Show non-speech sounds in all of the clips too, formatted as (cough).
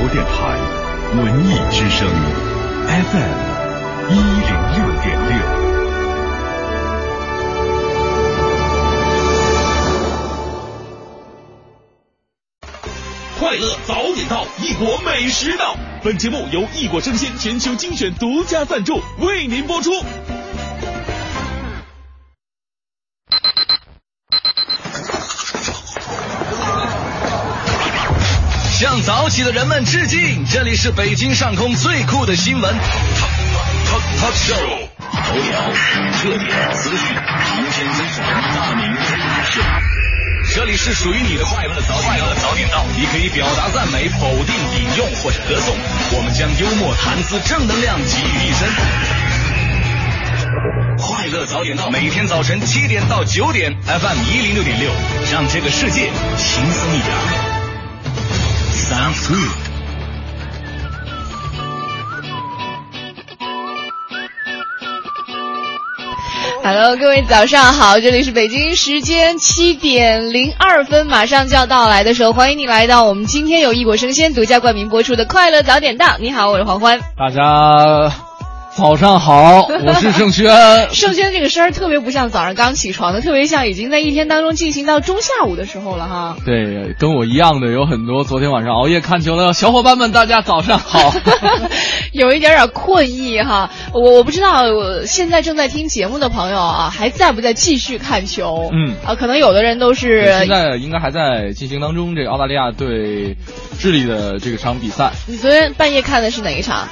播电台文艺之声 FM 一零六点六。快乐早点到，异国美食到。本节目由异国生鲜全球精选独家赞助，为您播出。向早起的人们致敬！这里是北京上空最酷的新闻 talk talk show，头条、热点、资讯、民间真实、大明真事。这里是属于你的快乐早快乐早点到，你可以表达赞美、否定、引用或者歌颂，我们将幽默、谈资、正能量集于一身。快乐早点到，每天早晨七点到九点，FM 一零六点六，让这个世界轻松一点。Hello，各位早上好，这里是北京时间七点零二分，马上就要到来的时候，欢迎你来到我们今天由异果生鲜独家冠名播出的《快乐早点到》。你好，我是黄欢。大家早上好，我是盛轩。(laughs) 盛轩这个声儿特别不像早上刚起床的，特别像已经在一天当中进行到中下午的时候了哈。对，跟我一样的有很多昨天晚上熬夜看球的小伙伴们，大家早上好。(laughs) (laughs) 有一点点困意哈，我我不知道我现在正在听节目的朋友啊，还在不在继续看球？嗯啊，可能有的人都是现在应该还在进行当中，这个澳大利亚对智利的这个场比赛，你昨天半夜看的是哪一场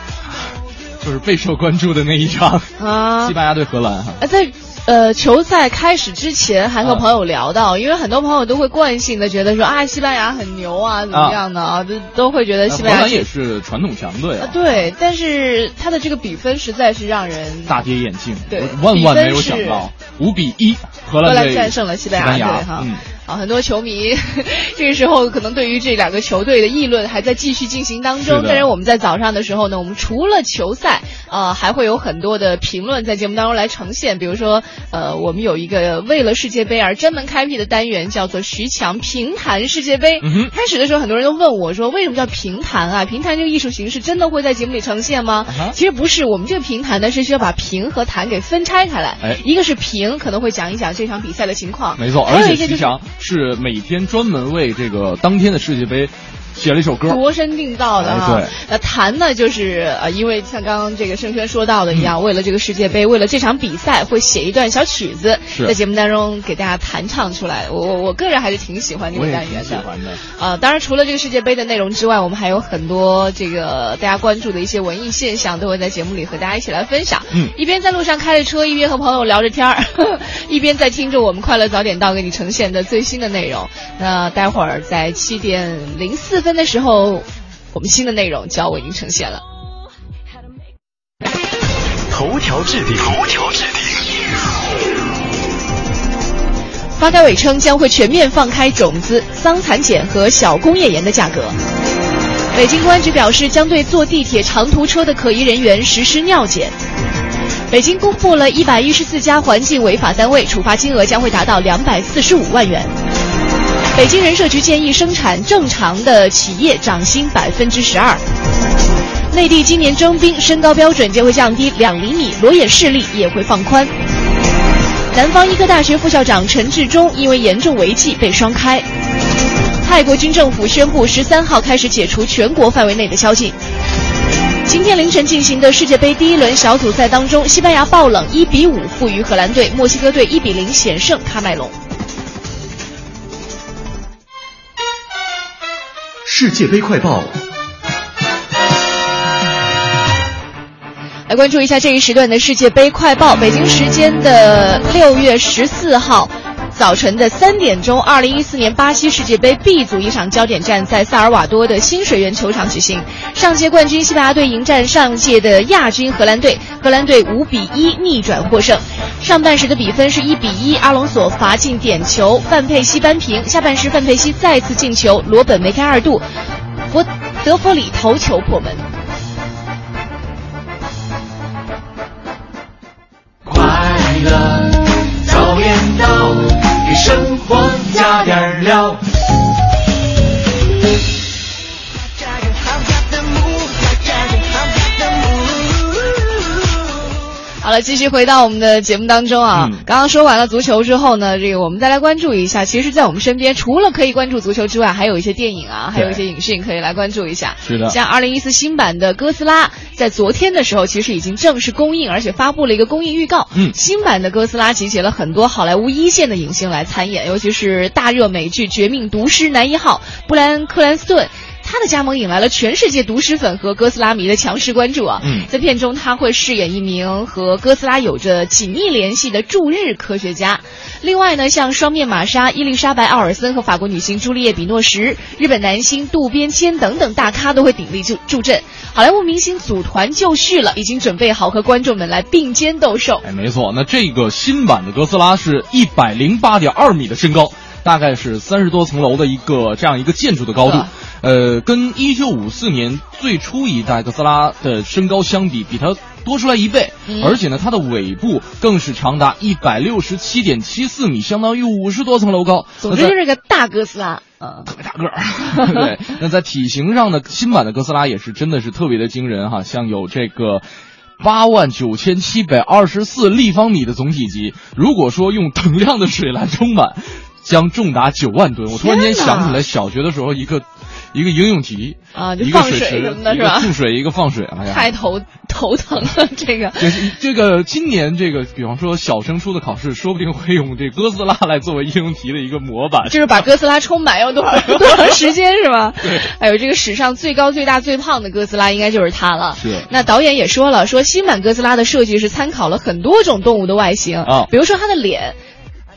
就是备受关注的那一场，啊西？班牙对荷兰哈。啊，在呃球赛开始之前，还和啊朋友聊到，因为很多朋友都会惯性的觉得说啊，西班牙很牛啊，怎么样的啊，都都会觉得西班牙荷兰也是传统强队啊啊，，对，但是他的这个比分实在是让人大跌眼镜，对万万没有想到，五比一，荷荷兰战胜了西班牙队哈。嗯，啊，很多球迷这个时候可能对于这两个球队的议论还在继续进行当中。但是我们在早上的时候呢，我们除了球赛，呃，还会有很多的评论在节目当中来呈现。比如说，呃，我们有一个为了世界杯而专门开辟的单元，叫做徐强评弹世界杯。嗯开始的时候，很多人都问我说，为什么叫评弹啊？评弹这个艺术形式真的会在节目里呈现吗？啊其实不是，我们这个评弹呢是需要把评和弹给分拆开来。哎一个是评，可能会讲一讲这场比赛的情况。没错，还而且有一个就是徐强是每天专门为这个当天的世界杯写了一首歌，量身定造的哈。哎对那弹呢，就是呃，因为像刚刚这个盛轩说到的一嗯样，为了这个世界杯，为了这场比赛，会写一段小曲子，在节目当中给大家弹唱出来。我我我个人还是挺喜欢这个单元的。喜欢的。呃，当然，除了这个世界杯的内容之外，我们还有很多这个大家关注的一些文艺现象，都会在节目里和大家一起来分享。嗯一边在路上开着车，一边和朋友聊着天儿，(laughs) 一边在听着我们快乐早点到给你呈现的最新的内容。那待会儿在七点零四分的时候，我们新的内容就要为您呈现了。头条置顶，头条置顶。发改委称将会全面放开种子、桑蚕茧和小工业盐的价格。北京公安局表示，将对坐地铁长途车的可疑人员实施尿检。北京公布了一百一十四家环境违法单位，处罚金额将会达到两百四十五万元。北京人社局建议生产正常的企业涨薪百分之十二。内地今年征兵身高标准将会降低两厘米，裸眼视力也会放宽。南方医科大学副校长陈志忠因为严重违纪被双开。泰国军政府宣布，十三号开始解除全国范围内的宵禁。今天凌晨进行的世界杯第一轮小组赛当中，西班牙爆冷一比五负于荷兰队，墨西哥队一比零险胜喀麦隆。世界杯快报，来关注一下这一时段的世界杯快报。北京时间的六月十四号。早晨的三点钟，二零一四年巴西世界杯 B 组一场焦点战在萨尔瓦多的新水源球场举行。上届冠军西班牙队迎战上届的亚军荷兰队，荷兰队五比一逆转获胜。上半时的比分是一比一，阿隆索罚进点球，范佩西扳平。下半时范佩西再次进球，罗本梅开二度，佛德弗里头球破门。快乐，生活加点料。了，继续回到我们的节目当中啊。嗯刚刚说完了足球之后呢，这个我们再来关注一下。其实，在我们身边，除了可以关注足球之外，还有一些电影啊，还有一些影讯可以来关注一下。是的像二零一四新版的哥斯拉，在昨天的时候，其实已经正式公映，而且发布了一个公映预告。嗯新版的哥斯拉集结了很多好莱坞一线的影星来参演，尤其是大热美剧《绝命毒师》男一号布莱恩·克兰斯顿。他的加盟引来了全世界毒师粉和哥斯拉迷的强势关注啊！嗯在片中他会饰演一名和哥斯拉有着紧密联系的驻日科学家。另外呢，像双面玛莎、伊丽莎白·奥尔森和法国女星朱丽叶·比诺什、日本男星渡边谦等等大咖都会鼎力助助阵。好莱坞明星组团就绪了，已经准备好和观众们来并肩斗兽。哎，没错，那这个新版的哥斯拉是一百零八点二米的身高，大概是三十多层楼的一个这样一个建筑的高度啊。呃，跟一九五四年最初一代哥斯拉的身高相比，比它多出来一倍，嗯而且呢，它的尾部更是长达一百六十七点七四米，相当于五十多层楼高。总之就是个大哥斯拉，呃。(laughs) 特别大个儿。(laughs) 对，那在体型上呢，新版的哥斯拉也是真的是特别的惊人哈，像有这个。八万九千七百二十四立方米的总体积，如果说用等量的水来充满，将重达九万吨。我突然间想起来小学的时候一个一个应用题啊就一个放水池什么的是吧一个注水，一个放水，哎呀，太头头疼了，这个。这是这个今年这个，比方说小升初的考试，说不定会用这哥斯拉来作为应用题的一个模板。就是把哥斯拉充满要多少 (laughs) 多长时间是吧？对，还有这个史上最高、最大、最胖的哥斯拉应该就是它了。是那导演也说了，说新版哥斯拉的设计是参考了很多种动物的外形啊比如说它的脸。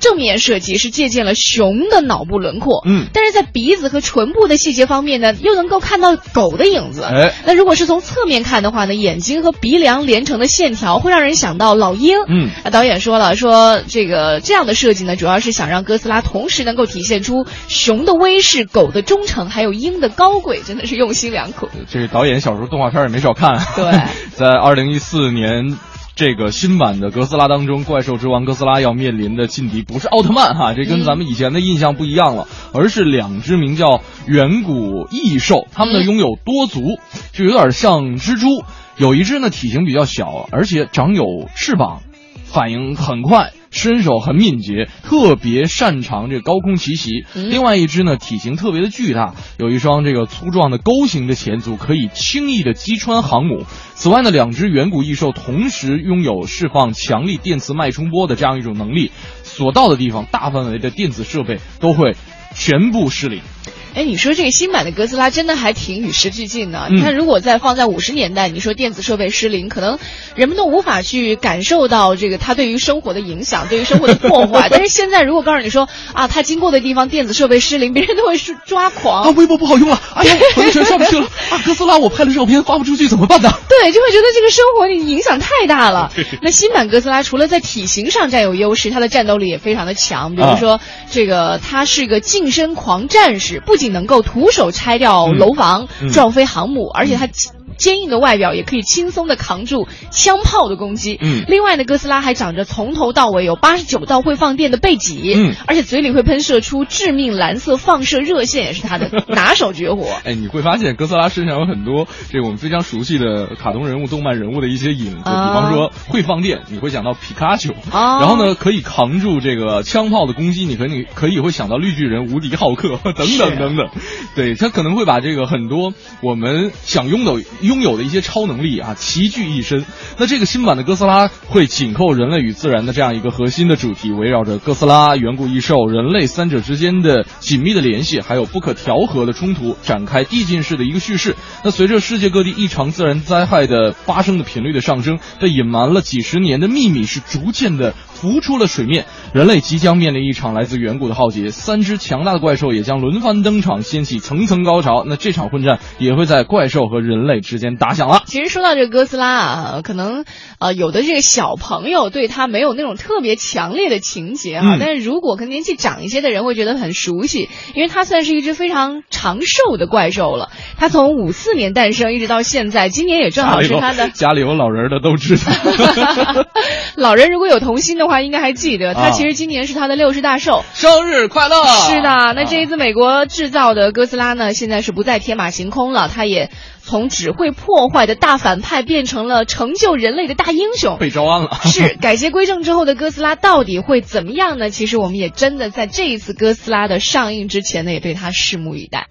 正面设计是借鉴了熊的脑部轮廓，嗯但是在鼻子和唇部的细节方面呢，又能够看到狗的影子。哎那如果是从侧面看的话呢，眼睛和鼻梁连成的线条会让人想到老鹰。嗯啊导演说了，说这个这样的设计呢，主要是想让哥斯拉同时能够体现出熊的威势、狗的忠诚，还有鹰的高贵，真的是用心良苦。这个导演小时候动画片也没少看。对 (laughs) 在二零一四年。这个新版的哥斯拉当中，怪兽之王哥斯拉要面临的劲敌不是奥特曼哈，这跟咱们以前的印象不一样了，而是两只名叫远古异兽，它们呢嗯拥有多足，就有点像蜘蛛。有一只呢体型比较小，而且长有翅膀，反应很快，身手很敏捷，特别擅长这高空奇袭。嗯另外一只呢，体型特别的巨大，有一双这个粗壮的钩形的前足，可以轻易的击穿航母。此外呢，两只远古异兽同时拥有释放强力电磁脉冲波的这样一种能力，所到的地方，大范围的电子设备都会全部失灵。哎，你说这个新版的哥斯拉真的还挺与时俱进的。嗯你看，如果再放在五十年代，你说电子设备失灵，可能人们都无法去感受到这个它对于生活的影响，对于生活的破坏。(laughs) 但是现在，如果告诉你说啊，它经过的地方电子设备失灵，别人都会说抓狂。啊，微博不好用了，哎呀，朋友圈上不去了啊！哥斯拉我拍了照片发不出去怎么办呢？对，就会觉得这个生活你影响太大了。那新版哥斯拉除了在体型上占有优势，它的战斗力也非常的强。比如说，这个它是个近身狂战士，不仅能够徒手拆掉楼房、嗯撞飞航母，而且它。坚硬的外表也可以轻松的扛住枪炮的攻击。嗯。另外呢，哥斯拉还长着从头到尾有八十九道会放电的背脊，嗯。而且嘴里会喷射出致命蓝色放射热线，也是他的 (laughs) 拿手绝活。哎，你会发现哥斯拉身上有很多这个我们非常熟悉的卡通人物、动漫人物的一些影子，比啊方说会放电，你会想到皮卡丘，啊。然后呢可以扛住这个枪炮的攻击，你可你可以会想到绿巨人、无敌浩克 (laughs) 等等等等，对他可能会把这个很多我们想拥有拥有的一些超能力啊齐聚一身。那这个新版的哥斯拉会紧扣人类与自然的这样一个核心的主题，围绕着哥斯拉、远古异兽、人类三者之间的紧密的联系，还有不可调和的冲突，展开递进式的一个叙事。那随着世界各地异常自然灾害的发生的频率的上升，被隐瞒了几十年的秘密是逐渐的浮出了水面。人类即将面临一场来自远古的浩劫，三只强大的怪兽也将轮番登场，掀起层层高潮。那这场混战也会在怪兽和人类之间打响了。其实说到这个哥斯拉啊，可能呃有的这个小朋友对他没有那种特别强烈的情节哈、嗯但是如果可能年纪长一些的人会觉得很熟悉，因为它算是一只非常长寿的怪兽了。它从五四年诞生一直到现在，今年也正好是它的家里有老人的都知道。(laughs) (laughs) 老人如果有童心的话，应该还记得，它啊其实今年是他的六十大寿。生日快乐！是的，那这一次美国制造的哥斯拉呢，现在是不再天马行空了，它也从只会会破坏的大反派变成了成就人类的大英雄。被招安了。是改邪归正之后的哥斯拉到底会怎么样呢？其实我们也真的在这一次哥斯拉的上映之前呢，也对它拭目以待。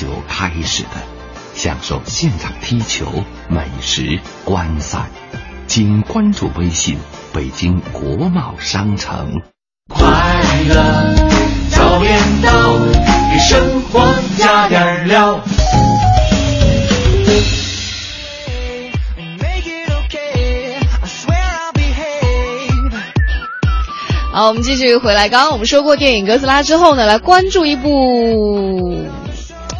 啤酒开始的，享受现场踢球、美食、观赛。请关注微信“北京国贸商城”。快乐早点到，给生活加点料。好，我们继续回来。刚刚我们说过电影《哥斯拉》之后呢，来关注一部。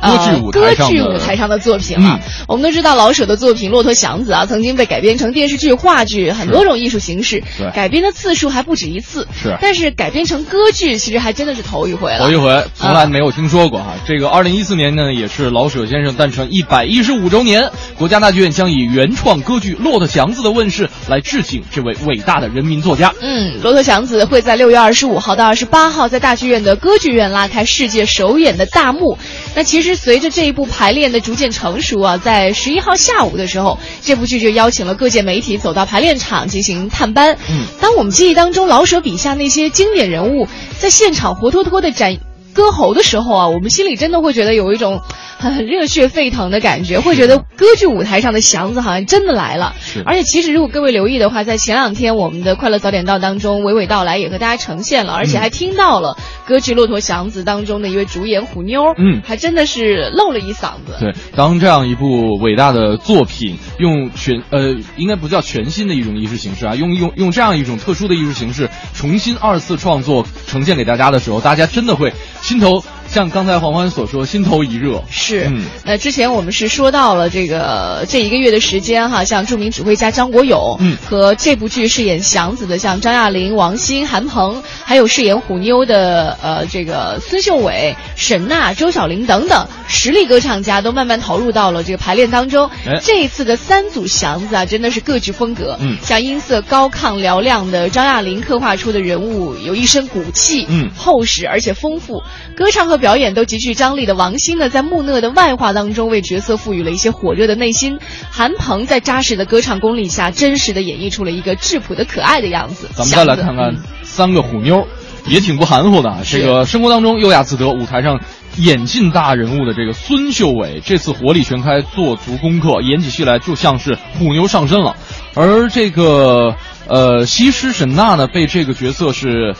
歌剧舞台歌上的剧舞台上的作品了。嗯我们都知道老舍的作品《骆驼祥子》啊，曾经被改编成电视剧、话剧，很多种艺术形式对，改编的次数还不止一次。是但是改编成歌剧，其实还真的是头一回了。头一回，从来没有听说过哈。这个二零一四年呢，也是老舍先生诞辰一百一十五周年，国家大剧院将以原创歌剧《骆驼祥子》的问世来致敬这位伟大的人民作家。嗯，骆驼祥子会在六月二十五号到二十八号在大剧院的歌剧院拉开世界首演的大幕。那其实随着这一部排练的逐渐成熟啊，在十一号下午的时候，这部剧就邀请了各界媒体走到排练场进行探班。嗯，当我们记忆当中老舍笔下那些经典人物在现场活脱脱的展。歌喉的时候啊，我们心里真的会觉得有一种很热血沸腾的感觉，会觉得歌剧舞台上的祥子好像真的来了。是而且其实如果各位留意的话，在前两天我们的快乐早点到当中，娓娓道来也和大家呈现了，而且还听到了歌剧《骆驼祥子》当中的一位主演虎妞，嗯还真的是露了一嗓子。对，当这样一部伟大的作品用全呃，应该不叫全新的一种艺术形式啊，用用用这样一种特殊的艺术形式重新二次创作呈现给大家的时候，大家真的会心头像刚才黄欢所说，心头一热。是，嗯。那之前我们是说到了这个这一个月的时间哈，像著名指挥家张国勇，嗯。和这部剧饰演祥子的像张亚玲、王欣、韩鹏，还有饰演虎妞的呃这个孙秀伟、沈娜、周小玲等等实力歌唱家都慢慢投入到了这个排练当中。哎。这一次的三组祥子啊，真的是各具风格，嗯。像音色高亢嘹亮的张亚玲刻画出的人物有一身骨气，嗯。厚实而且丰富，歌唱和表演都极具张力的王鑫呢，在木讷的外化当中为角色赋予了一些火热的内心。韩鹏在扎实的歌唱功力下，真实的演绎出了一个质朴的可爱的样子。咱们再来看看嗯三个虎妞，也挺不含糊的啊。这个生活当中优雅自得，舞台上演尽大人物的这个孙秀伟，这次火力全开，做足功课，演起戏来就像是虎妞上身了。而这个呃西施沈娜呢，被这个角色是。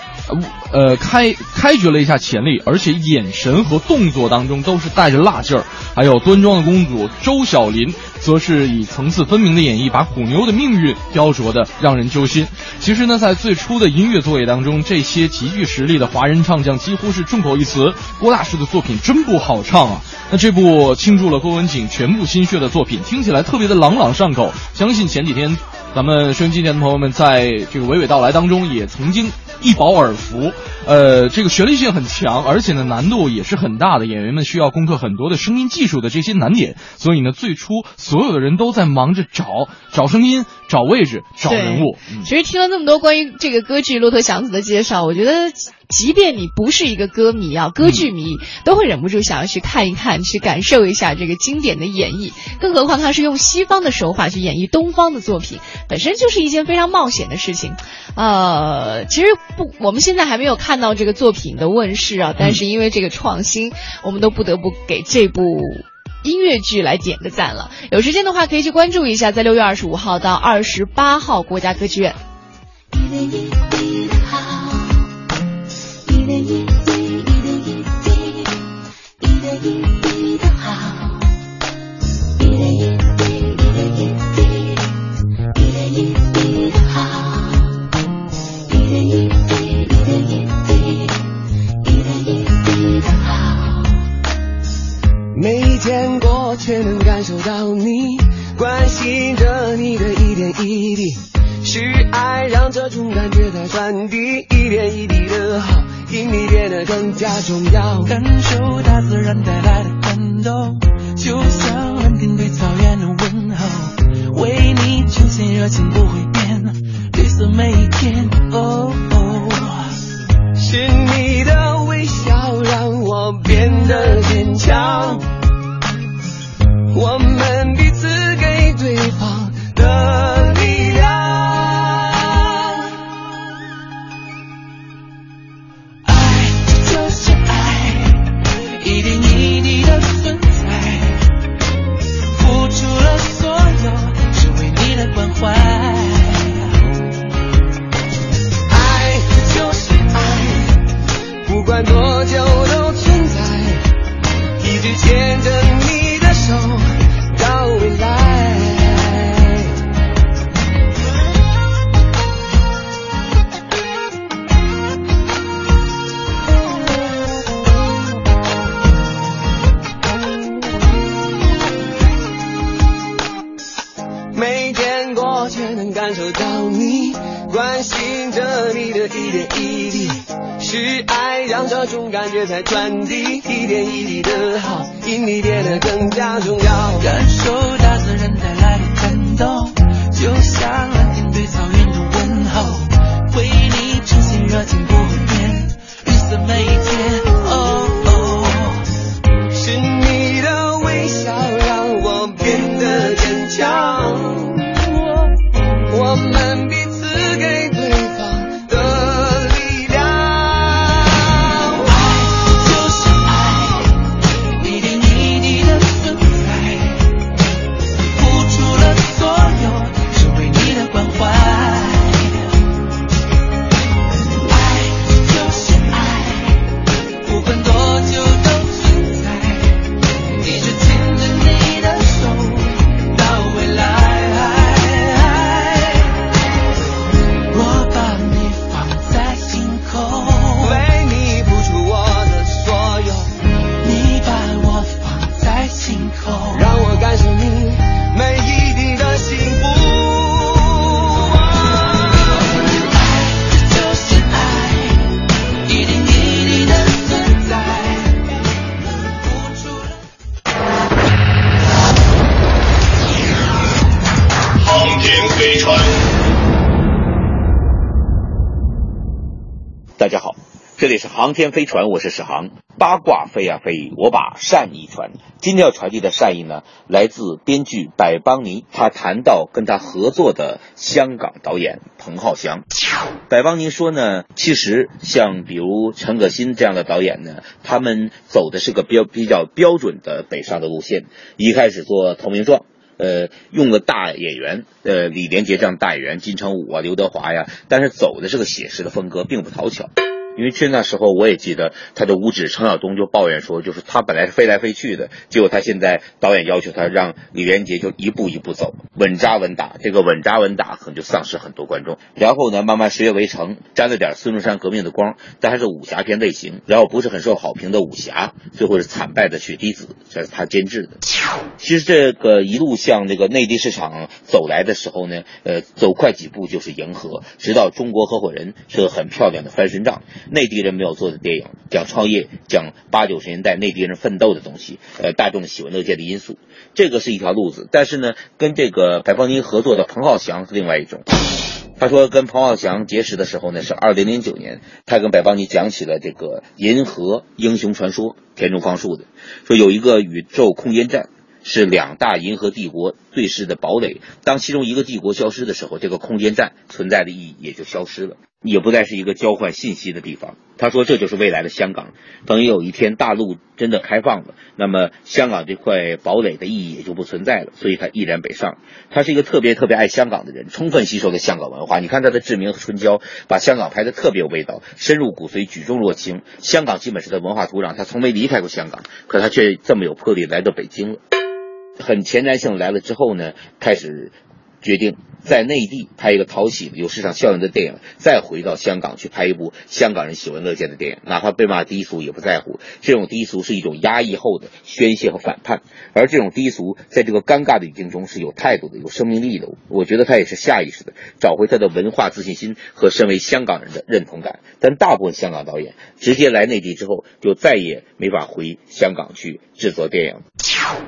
呃，开开掘了一下潜力，而且眼神和动作当中都是带着辣劲儿。还有端庄的公主周小琳，则是以层次分明的演绎，把虎妞的命运雕琢的让人揪心。其实呢，在最初的音乐作业当中，这些极具实力的华人唱将几乎是众口一词，郭大师的作品真不好唱啊。那这部倾注了郭文景全部心血的作品，听起来特别的朗朗上口。相信前几天咱们收音机前的朋友们在这个娓娓道来当中也曾经一饱耳福。呃，这个旋律性很强，而且呢难度也是很大的，演员们需要攻克很多的声音技术的这些难点。所以呢，最初所有的人都在忙着找找声音、找位置、找人物。嗯其实听了那么多关于这个歌剧《骆驼祥子》的介绍，我觉得，即便你不是一个歌迷啊，歌剧迷，都会忍不住想要去看一看，去感受一下这个经典的演绎。更何况它是用西方的手法去演绎东方的作品，本身就是一件非常冒险的事情。呃，其实不，我们现在还没有看到这个作品的问世啊，但是因为这个创新，我们都不得不给这部。音乐剧来点个赞了，有时间的话可以去关注一下，在六月二十五号到二十八号国家歌剧院。没见过，却能感受到你关心着你的一点一滴，是爱让这种感觉在传递，一点一滴的好，因你变得更加重要。感受大自然带来的感动，就像蓝天对草原的问候，为你呈现热情不会航天飞船，我是史航。八卦飞呀飞，我把善意传。今天要传递的善意呢，来自编剧百邦尼。他谈到跟他合作的香港导演彭浩翔。百邦尼说呢，其实像比如陈可辛这样的导演呢，他们走的是个标比较标准的北上的路线。一开始做《投名状》。呃，用了大演员，呃，李连杰这样大演员，金城武啊，刘德华呀，但是走的是个写实的风格，并不讨巧。因为去那时候我也记得他的五指程晓东就抱怨说，就是他本来是飞来飞去的，结果他现在导演要求他让李连杰就一步一步走，稳扎稳打。这个稳扎稳打可能就丧失很多观众。然后呢，慢慢十月围城沾了点孙中山革命的光，但还是武侠片类型。然后不是很受好评的武侠，最后是惨败的雪滴子，这是他监制的。其实这个一路向这个内地市场走来的时候呢，呃，走快几步就是迎合，直到中国合伙人是个很漂亮的翻身仗。内地人没有做的电影，讲创业，讲八九十年代内地人奋斗的东西，呃，大众喜闻乐见的因素，这个是一条路子。但是呢，跟这个白邦尼合作的彭浩翔是另外一种。他说跟彭浩翔结识的时候呢，是二零零九年，他跟白邦尼讲起了这个《银河英雄传说》，田中芳树的，说有一个宇宙空间站。是两大银河帝国对峙的堡垒。当其中一个帝国消失的时候，这个空间站存在的意义也就消失了，也不再是一个交换信息的地方。他说，这就是未来的香港。等有一天大陆真的开放了，那么香港这块堡垒的意义也就不存在了。所以他毅然北上。他是一个特别特别爱香港的人，充分吸收了香港文化。你看他的《志明和春娇》，把香港拍得特别有味道，深入骨髓，举重若轻。香港基本是他文化土壤，他从没离开过香港，可他却这么有魄力来到北京了。很前瞻性来了之后呢，开始决定在内地拍一个讨喜、有市场效应的电影，再回到香港去拍一部香港人喜闻乐见的电影，哪怕被骂低俗也不在乎。这种低俗是一种压抑后的宣泄和反叛，而这种低俗在这个尴尬的语境中是有态度的、有生命力的。我觉得他也是下意识的找回他的文化自信心和身为香港人的认同感。但大部分香港导演直接来内地之后，就再也没法回香港去制作电影。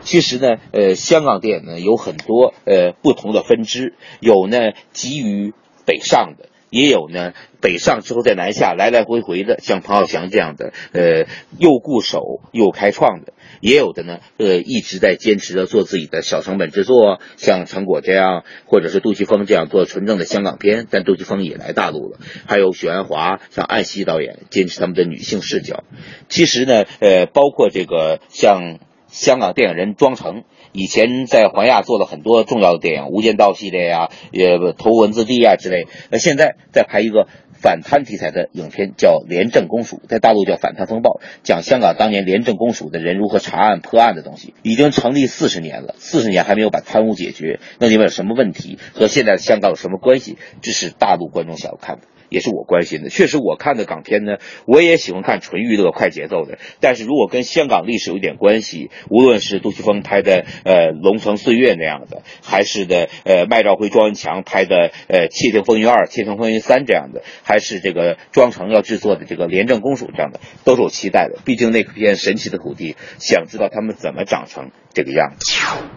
其实呢，呃，香港电影呢有很多呃不同的分支，有呢急于北上的，也有呢北上之后再南下，来来回回的，像彭浩翔这样的，呃，又固守又开创的，也有的呢，呃，一直在坚持着做自己的小成本制作，像陈果这样，或者是杜琪峰这样做纯正的香港片，但杜琪峰也来大陆了，还有许鞍华，像安西导演坚持他们的女性视角。其实呢，呃，包括这个像。香港电影人庄成以前在环亚做了很多重要的电影，《无间道》系列呀，也头文字 D 啊之类。那现在在拍一个反贪题材的影片，叫《廉政公署》，在大陆叫《反贪风暴》，讲香港当年廉政公署的人如何查案破案的东西。已经成立四十年了，四十年还没有把贪污解决，那里面有什么问题？和现在的香港有什么关系？这是大陆观众想要看的。也是我关心的。确实，我看的港片呢，我也喜欢看纯娱乐、快节奏的。但是如果跟香港历史有点关系，无论是杜琪峰拍的呃《龙城岁月》那样的，还是的呃麦兆辉、庄文强拍的呃《窃听风云二》《窃听风云三》这样的，还是这个庄成要制作的这个《廉政公署》这样的，都是我期待的。毕竟那片神奇的土地，想知道他们怎么长成这个样子。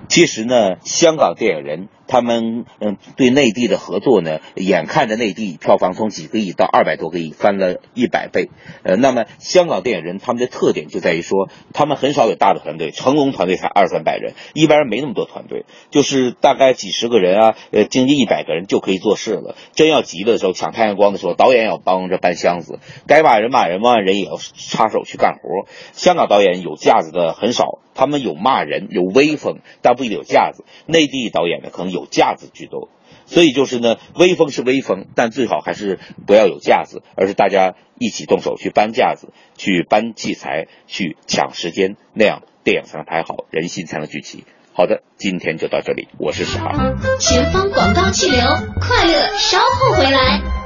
其实呢，香港电影人。他们嗯对内地的合作呢，眼看着内地票房从几个亿到二百多个亿，翻了一百倍。呃，那么香港电影人他们的特点就在于说，他们很少有大的团队，成龙团队才二三百人，一般人没那么多团队，就是大概几十个人啊，呃，经济一百个人就可以做事了。真要急的时候，抢太阳光的时候，导演要帮着搬箱子，该骂人骂人，骂人也要插手去干活。香港导演有架子的很少，他们有骂人，有威风，但不一定有架子。内地导演呢，可能有架子居多，所以就是呢，威风是威风，但最好还是不要有架子，而是大家一起动手去搬架子，去搬器材，去抢时间，那样电影才能拍好，人心才能聚齐。好的，今天就到这里，我是史航。前方广告气流，快乐稍后回来。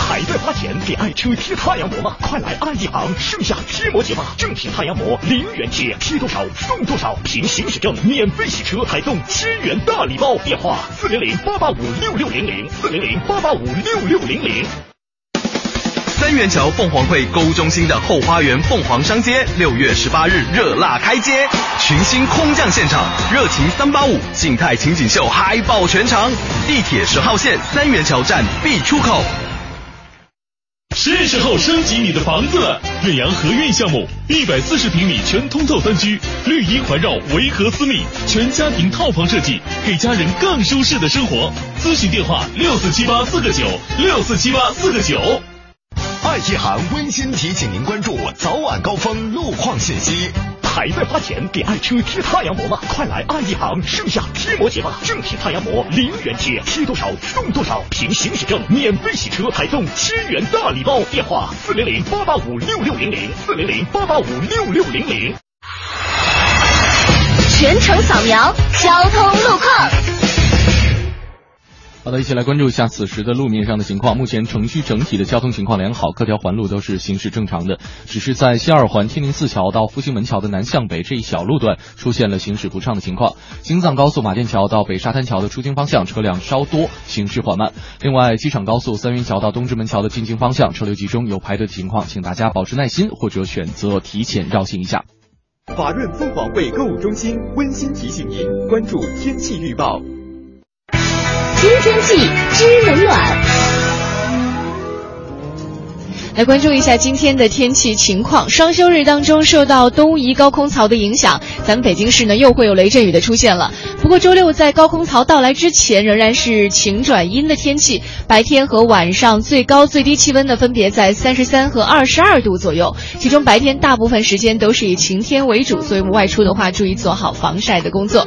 还在花钱给爱车贴太阳膜吗？快来爱一行，盛夏贴膜节吧！正品太阳膜零元贴，贴多少送多少，凭行驶证免费洗车，还送千元大礼包。电话：四零零八八五六六零零，四零零八八五六六零零。三元桥凤凰汇购物中心的后花园凤凰商街，六月十八日热辣开街，群星空降现场，热情三八五，静态情景秀嗨爆全场，地铁十号线三元桥站 B 出口。是时候升级你的房子了！远洋和苑项目，一百四十平米全通透三居，绿荫环绕，维和私密，全家庭套房设计，给家人更舒适的生活。咨询电话：六四七八四个九，六四七八四个九。爱一行温馨提醒您关注早晚高峰路况信息。还在花钱给爱车贴太阳膜吗？快来爱一行盛夏贴膜节吧！正品太阳膜零元贴，贴多少送多少，凭行驶证免费洗车，还送千元大礼包。电话：四零零八八五六六零零，四零零八八五六六零零。全程扫描交通路况。好的，一起来关注一下此时的路面上的情况。目前城区整体的交通情况良好，各条环路都是行驶正常的，只是在西二环天宁寺桥到复兴门桥的南向北这一小路段出现了行驶不畅的情况。京藏高速马甸桥到北沙滩桥的出京方向车辆稍多，行驶缓慢。另外，机场高速三元桥到东直门桥的进京方向车流集中，有排队的情况，请大家保持耐心或者选择提前绕行一下。华润凤凰汇购物中心温馨提醒您关注天气预报。知天气，知冷暖。来关注一下今天的天气情况。双休日当中，受到东移高空槽的影响，咱们北京市呢又会有雷阵雨的出现了。不过周六在高空槽到来之前，仍然是晴转阴的天气。白天和晚上最高最低气温呢分别在三十三和二十二度左右。其中白天大部分时间都是以晴天为主，所以我们外出的话，注意做好防晒的工作。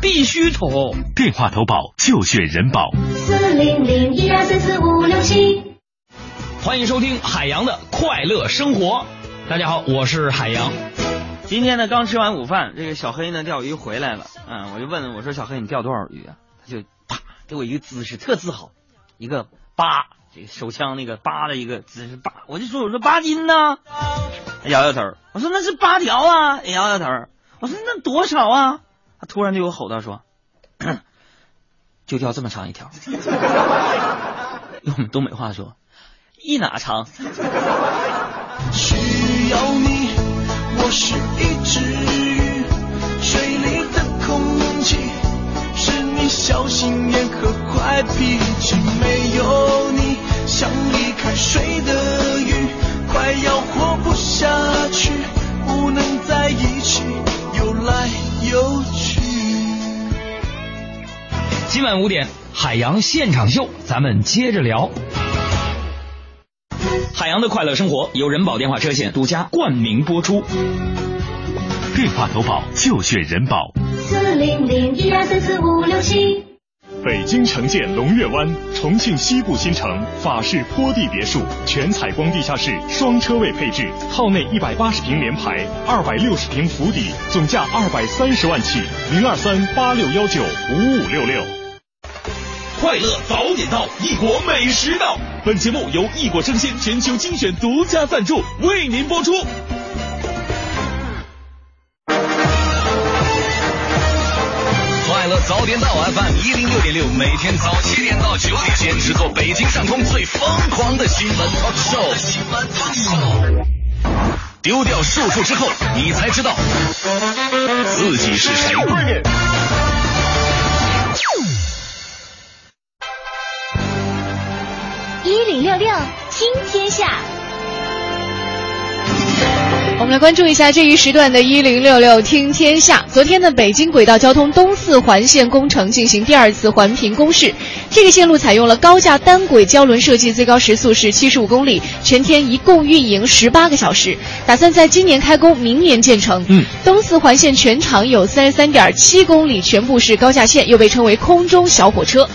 必须投！电话投保就选人保。四零零一二三四五六七。欢迎收听海洋的快乐生活。大家好，我是海洋。今天呢，刚吃完午饭，这个小黑呢钓鱼回来了，嗯，我就问我说小黑你钓多少鱼啊？他就啪给我一个姿势，特自豪，一个八，这个手枪那个八的一个姿势八，我就说我说八斤呢，他摇摇头，我说那是八条啊，也摇摇头，我说那多少啊？他突然对我吼道说，(coughs) 就钓这么长一条，用我们东北话说。一哪长？需要你，我是一只鱼，水里的空气是你小心眼和坏脾气。没有你，像离开水的鱼，快要活不下去，不能在一起游来游去。今晚五点，海洋现场秀，咱们接着聊。海洋的快乐生活由人保电话车险独家冠名播出。电话投保就选人保。四零零一二三四五六七。北京城建龙悦湾，重庆西部新城法式坡地别墅，全采光地下室，双车位配置，套内一百八十平联排，二百六十平府邸，总价二百三十万起，零二三八六幺九五五六六。快乐早点到，异国美食到。本节目由异国生鲜全球精选独家赞助，为您播出。早点到 FM 一零六点六，每天早七点到九点，坚持做北京上空最疯狂的新闻 talk show。新闻。丢掉束缚之后，你才知道自己是谁。一零六六听天下。我们来关注一下这一时段的“一零六六听天下”。昨天呢，北京轨道交通东四环线工程进行第二次环评公示。这个线路采用了高架单轨胶轮设计，最高时速是七十五公里，全天一共运营十八个小时，打算在今年开工，明年建成。嗯，东四环线全长有三十三点七公里，全部是高架线，又被称为空中小火车。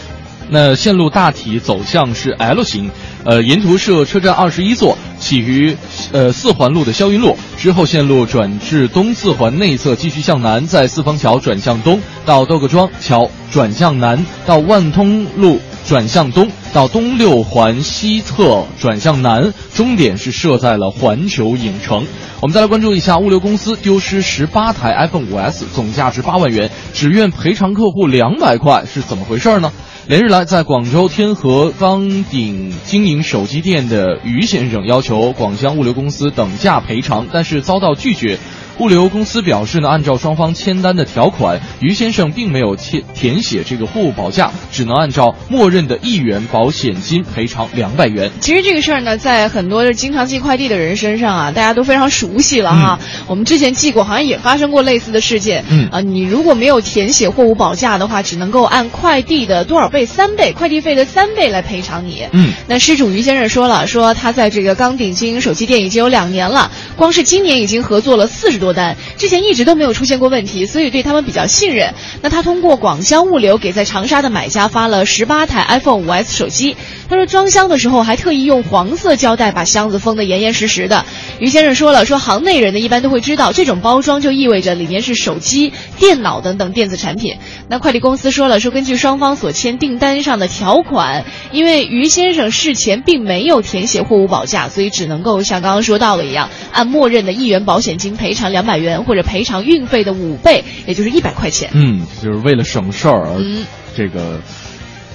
那线路大体走向是 L 型，呃，沿途设车站二十一座，起于呃四环路的霄云路，之后线路转至东四环内侧，继续向南，在四方桥转向东，到豆各庄桥转向南，到万通路转向东，到东六环西侧转向南，终点是设在了环球影城。我们再来关注一下物流公司丢失十八台 iPhone 5S，总价值八万元，只愿赔偿客户两百块，是怎么回事呢？连日来，在广州天河岗顶经营手机店的余先生要求广江物流公司等价赔偿，但是遭到拒绝。物流公司表示呢，按照双方签单的条款，于先生并没有填填写这个货物保价，只能按照默认的一元保险金赔偿两百元。其实这个事儿呢，在很多经常寄快递的人身上啊，大家都非常熟悉了哈。我们之前寄过，好像也发生过类似的事件。嗯啊，你如果没有填写货物保价的话，只能够按快递的多少倍三倍，快递费的三倍来赔偿你。嗯，那失主于先生说了，说他在这个钢鼎经营手机店已经有两年了，光是今年已经合作了四十多单，之前一直都没有出现过问题，所以对他们比较信任。那他通过广香物流给在长沙的买家发了十八台 iPhone 5S 手机，他说装箱的时候还特意用黄色胶带把箱子封得严严实实的。于先生说了，说行内人呢一般都会知道，这种包装就意味着里面是手机、电脑等等电子产品。那快递公司说了，说根据双方所签订单上的条款，因为于先生事前并没有填写货物保价，所以只能够像刚刚说到的一样，按默认的一元保险金赔偿两百元，或者赔偿运费的五倍，也就是一百块钱。嗯，就是为了省事儿，嗯这个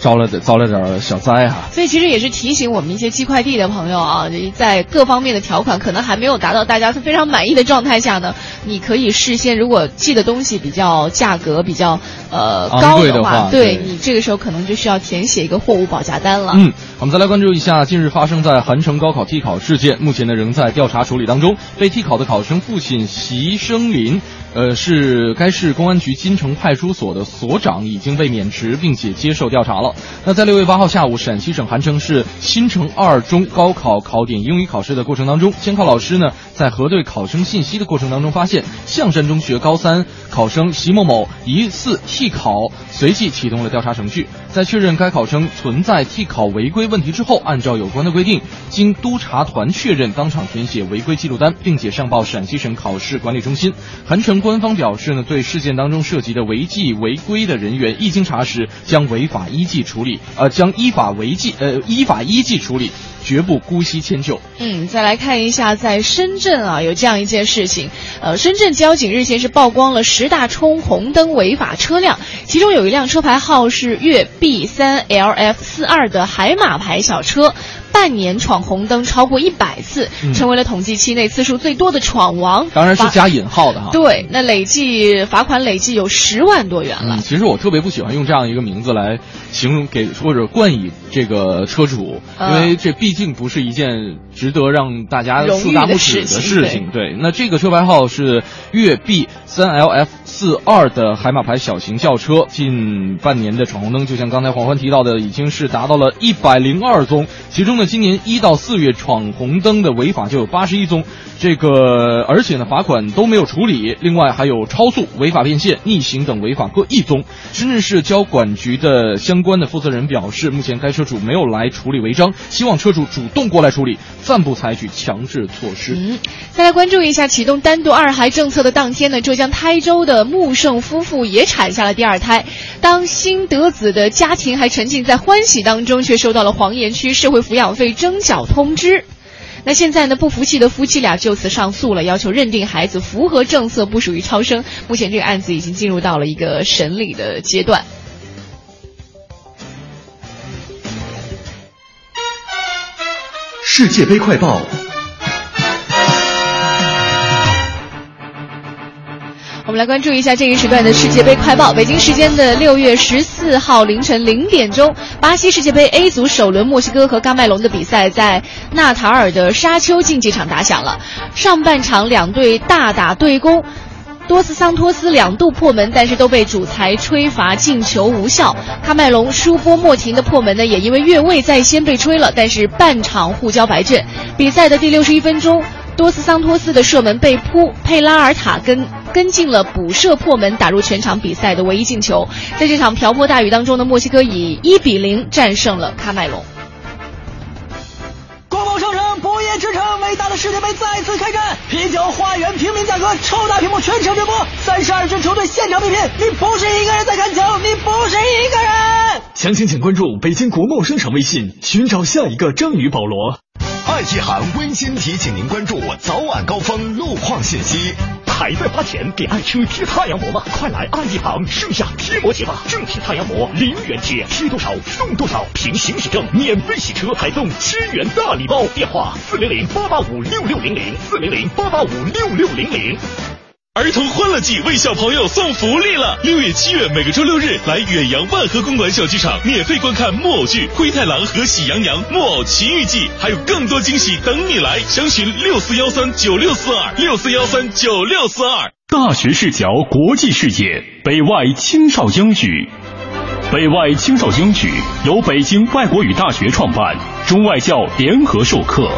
招了遭了点小灾哈、所以其实也是提醒我们一些寄快递的朋友啊，在各方面的条款可能还没有达到大家非常满意的状态下呢，你可以事先如果寄的东西比较价格比较呃昂高贵的话对对你这个时候可能就需要填写一个货物保价单了。嗯，我们再来关注一下近日发生在韩城高考替考事件，目前呢仍在调查处理当中。被替考的考生父亲席生林，呃，是该市公安局金城派出所的所长，已经被免职，并且接受调查了。那在六月八号下午，陕西省韩城市新城二中高考考点英语考试的过程当中，监考老师呢在核对考生信息的过程当中，发现象山中学高三考生席某某疑似替考，随即启动了调查程序。在确认该考生存在替考违规问题之后，按照有关的规定，经督察团确认，当场填写违规记录单，并且上报陕西省考试管理中心。韩城官方表示呢，对事件当中涉及的违纪违规的人员，一经查实，将违法依纪处理，呃，将依法违纪，呃，依法依纪处理，绝不姑息迁就。嗯，再来看一下，在深圳啊，有这样一件事情，呃，深圳交警日前是曝光了十大冲红灯违法车辆，其中有一辆车牌号是粤 B 三 LF 四二的海马牌小车。半年闯红灯超过一百次，嗯成为了统计期内次数最多的闯王。当然是加引号的哈。对，那累计罚款累计有十万多元了。嗯，其实我特别不喜欢用这样一个名字来形容给或者冠以这个车主，嗯因为这毕竟不是一件值得让大家荣誉竖大拇指的事情事情。对，那这个车牌号是粤 B 三 LF 四二的海马牌小型轿车，近半年的闯红灯，就像刚才黄欢提到的，已经是达到了一百零二宗，其中呢，今年一到四月闯红灯的违法就有八十一宗，这个而且呢罚款都没有处理，另外还有超速、违法变线、逆行等违法各一宗。深圳市交管局的相关的负责人表示，目前该车主没有来处理违章，希望车主主动过来处理，暂不采取强制措施。嗯，再来关注一下启动单独二孩政策的当天呢，浙江台州的穆胜夫妇也产下了第二胎。当新得子的家庭还沉浸在欢喜当中，却收到了黄岩区社会抚养费征缴通知。那现在呢，不服气的夫妻俩就此上诉了，要求认定孩子符合政策，不属于超生。目前这个案子已经进入到了一个审理的阶段。世界杯快报，我们来关注一下这一时段的世界杯快报。北京时间的六月十四号凌晨零点钟，巴西世界杯 A 组首轮墨西哥和喀麦隆的比赛在纳塔尔的沙丘竞技场打响了。上半场两队大打对攻。多斯桑托斯两度破门，但是都被主裁吹罚进球无效。喀麦隆舒波莫廷的破门呢，也因为越位在先被吹了，但是半场互交白阵。比赛的第六十一分钟，多斯桑托斯的射门被扑，佩拉尔塔跟跟进了补射破门，打入全场比赛的唯一进球。在这场瓢泼大雨当中呢，墨西哥以一比零战胜了喀麦隆。国贸商城不夜之城，伟大的世界杯再次开战。啤酒花园平民价格，超大屏幕全程直播，三十二支球队现场比拼，你不是一个人在看球，你不是一个人。详情请关注北京国贸商场微信，寻找下一个章鱼保罗。爱一行温馨提醒您关注早晚高峰路况信息。还在花钱给爱车贴太阳膜吗？快来爱一行盛夏贴膜节吧！正品太阳膜零元贴，贴多少送多少，凭行驶证免费洗车，还送千元大礼包。电话四零零八八五六六零零四零零八八五六六零零。儿童欢乐季为小朋友送福利了！六月、七月每个周六日来远洋万和公馆小剧场，免费观看木偶剧《灰太狼和喜羊羊木偶奇遇记》，还有更多惊喜等你来！详询六四幺三九六四二六四幺三九六四二。大学视角，国际视野，北外青少英语。北外青少英语由北京外国语大学创办，中外教联合授课。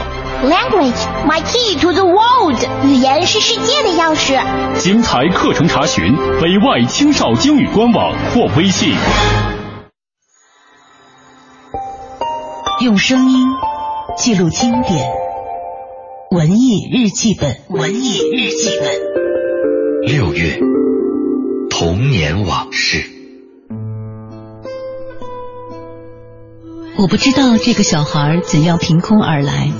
Language, my key to the world。语言是世界的钥匙。精彩课程查询北外青少英语官网或微信。用声音记录经典，文艺日记本，文艺日记本。六月，童年往事。我不知道这个小孩怎样凭空而来，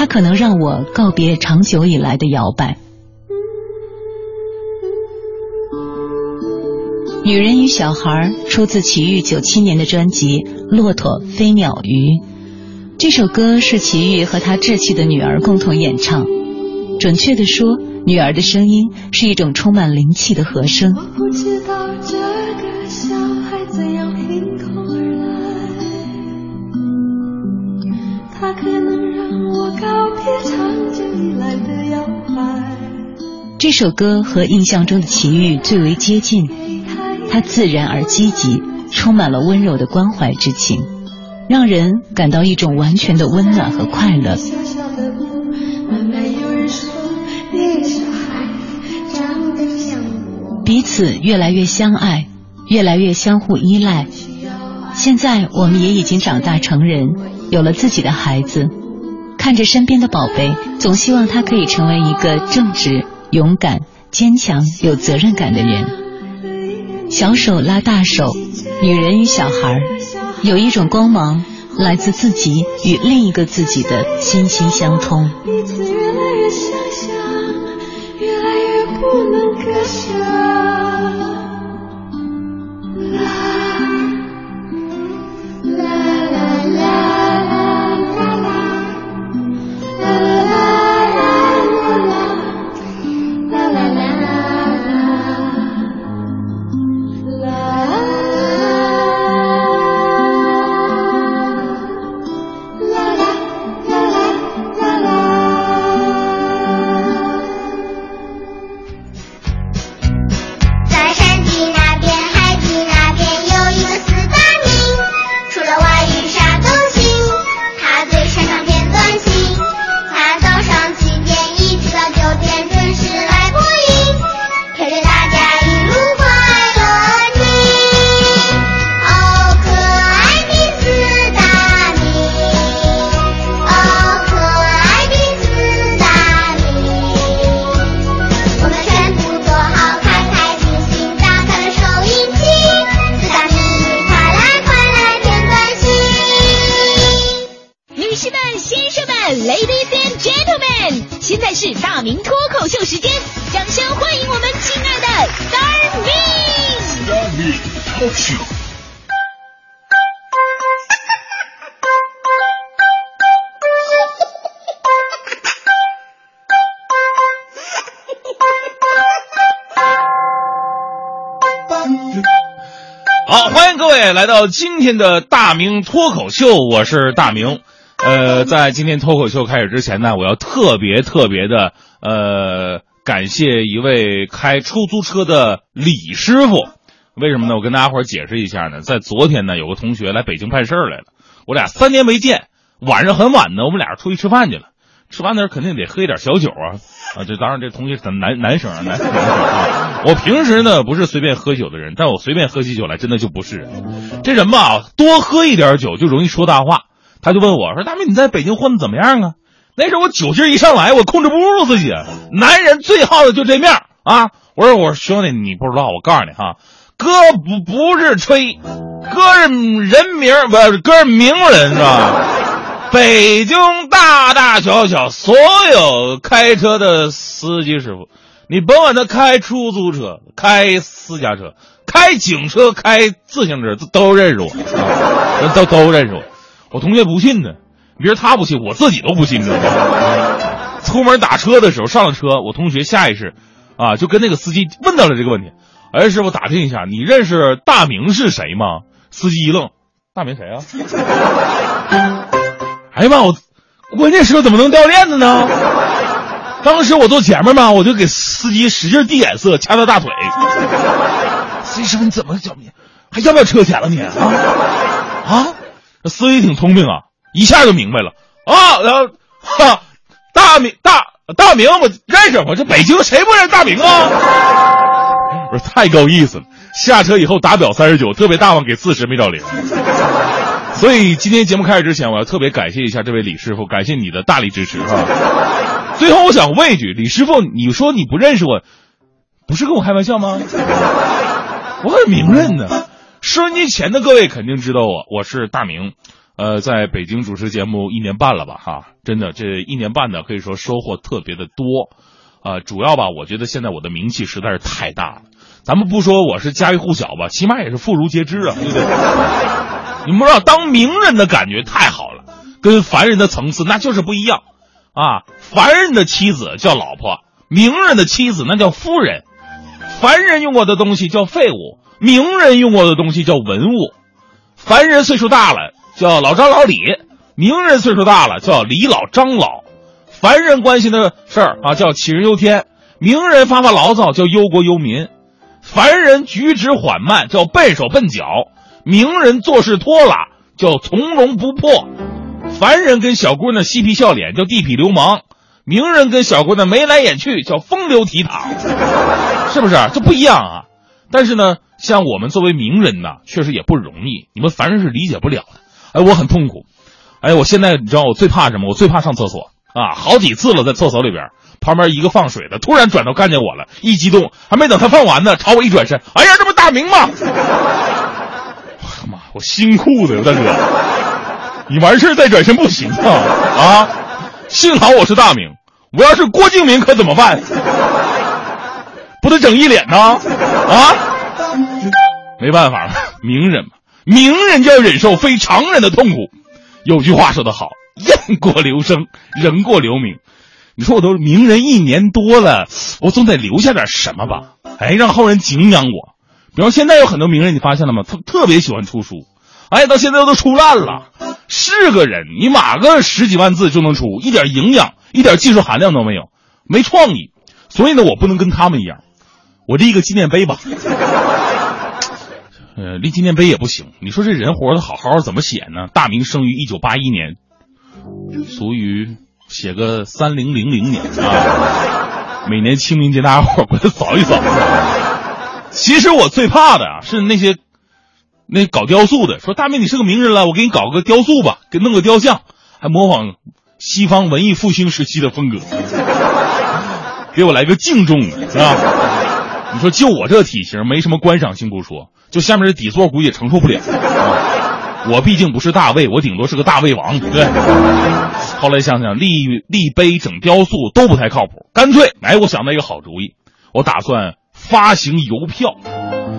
他可能让我告别长久以来的摇摆。女人与小孩出自齐豫九七年的专辑《骆驼飞鸟鱼》，这首歌是齐豫和他稚气的女儿共同演唱。准确的说，女儿的声音是一种充满灵气的和声。我不知道这个小孩怎样凭空而来，他可能我告别长久以来的摇摆。这首歌和印象中的齐豫最为接近，它自然而积极，充满了温柔的关怀之情，让人感到一种完全的温暖和快乐。彼此越来越相爱，越来越相互依赖。现在我们也已经长大成人，有了自己的孩子，看着身边的宝贝，总希望他可以成为一个正直、勇敢、坚强、有责任感的人。小手拉大手，女人与小孩，有一种光芒，来自自己与另一个自己的心心相通。不能割舍。来到今天的大明脱口秀，我是大明。呃，在今天脱口秀开始之前呢，我要特别特别的呃感谢一位开出租车的李师傅。为什么呢？我跟大家伙儿解释一下呢。在昨天呢，有个同学来北京办事儿来了，我俩三年没见，晚上很晚呢，我们俩出去吃饭去了。吃饭那肯定得喝一点小酒啊啊！这当然，这同学是男男生啊，男生啊。我平时呢不是随便喝酒的人，但我随便喝起酒来真的就不是人。这人吧，多喝一点酒就容易说大话。他就问我说：“大明，你在北京混的怎么样啊？”那时候我酒劲一上来，我控制不住自己。男人最好的就这面啊！我说我说兄弟，你不知道，我告诉你哈，哥不不是吹，哥是人名，不是哥是名人是吧？北京大大小小所有开车的司机师傅，你甭管他开出租车、开私家车、开警车、开自行车，都认识我，啊都都认识我。我同学不信呢，别人他不信，我自己都不信。出门打车的时候上了车，我同学下意识啊就跟那个司机问到了这个问题：“哎，师傅打听一下，你认识大明是谁吗？”司机一愣：“大明谁啊？”哎呀妈！我关键时候怎么能掉链子呢？当时我坐前面嘛，我就给司机使劲递眼色，掐他大腿。司机师傅，你怎么怎么还要不要车钱了你啊？啊？那司机挺聪明啊，一下就明白了啊。然后哈，大明大大明我认识，我这北京谁不认大明啊？(laughs) 我说太够意思了。下车以后打表三十九，特别大方给四十没找零。所以今天节目开始之前，我要特别感谢一下这位李师傅，感谢你的大力支持啊！最后我想问一句，李师傅，你说你不认识我，不是跟我开玩笑吗？我很名人呢，收音机前的各位肯定知道我，我是大明，呃，在北京主持节目一年半了吧？哈，真的这一年半呢，可以说收获特别的多，啊，主要吧，我觉得现在我的名气实在是太大了，咱们不说我是家喻户晓吧，起码也是妇孺皆知啊，对不对？你们不知道，当名人的感觉太好了，跟凡人的层次那就是不一样啊！凡人的妻子叫老婆，名人的妻子那叫夫人。凡人用过的东西叫废物，名人用过的东西叫文物。凡人岁数大了叫老张老李，名人岁数大了叫李老张老。凡人关心的事儿啊叫杞人忧天，名人发发牢骚叫忧国忧民。凡人举止缓慢叫笨手笨脚。名人做事拖拉叫从容不迫，凡人跟小姑娘嬉皮笑脸叫地痞流氓，名人跟小姑娘眉来眼去叫风流倜傥，是不是？这不一样啊！但是呢，像我们作为名人呢，确实也不容易，你们凡人是理解不了的。哎，我很痛苦。哎，我现在你知道我最怕什么？我最怕上厕所啊！好几次了，在厕所里边，旁边一个放水的突然转头看见我了，一激动，还没等他放完呢，朝我一转身，哎呀，这不大明吗？(laughs) 我妈，我新裤子呀，大哥！你完事再转身不行啊啊！幸好我是大明，我要是郭敬明可怎么办？不得整一脸呢？啊！没办法了，名人嘛，名人就要忍受非常人的痛苦。有句话说得好，雁过留声，人过留名。你说我都名人一年多了，我总得留下点什么吧？哎，让后人敬仰我。比方现在有很多名人，你发现了吗？他特别喜欢出书，哎，到现在都出烂了。是个人，你码个十几万字就能出，一点营养、一点技术含量都没有，没创意。所以呢，我不能跟他们一样，我立个纪念碑吧。(laughs) 呃，立纪念碑也不行。你说这人活得好好怎么写呢？大明生于一九八一年，俗于写个三零零零年啊。每年清明节，大家伙过来扫一扫。其实我最怕的啊，是那些那搞雕塑的，说大明你是个名人了，我给你搞个雕塑吧，给弄个雕像，还模仿西方文艺复兴时期的风格，给我来个敬重的，是吧？你说就我这体型，没什么观赏性不说，就下面这底座估计也承受不了。我毕竟不是大卫，我顶多是个大胃王，对。后来想想，立立碑整雕塑都不太靠谱，干脆，哎，我想到一个好主意，我打算。发行邮票，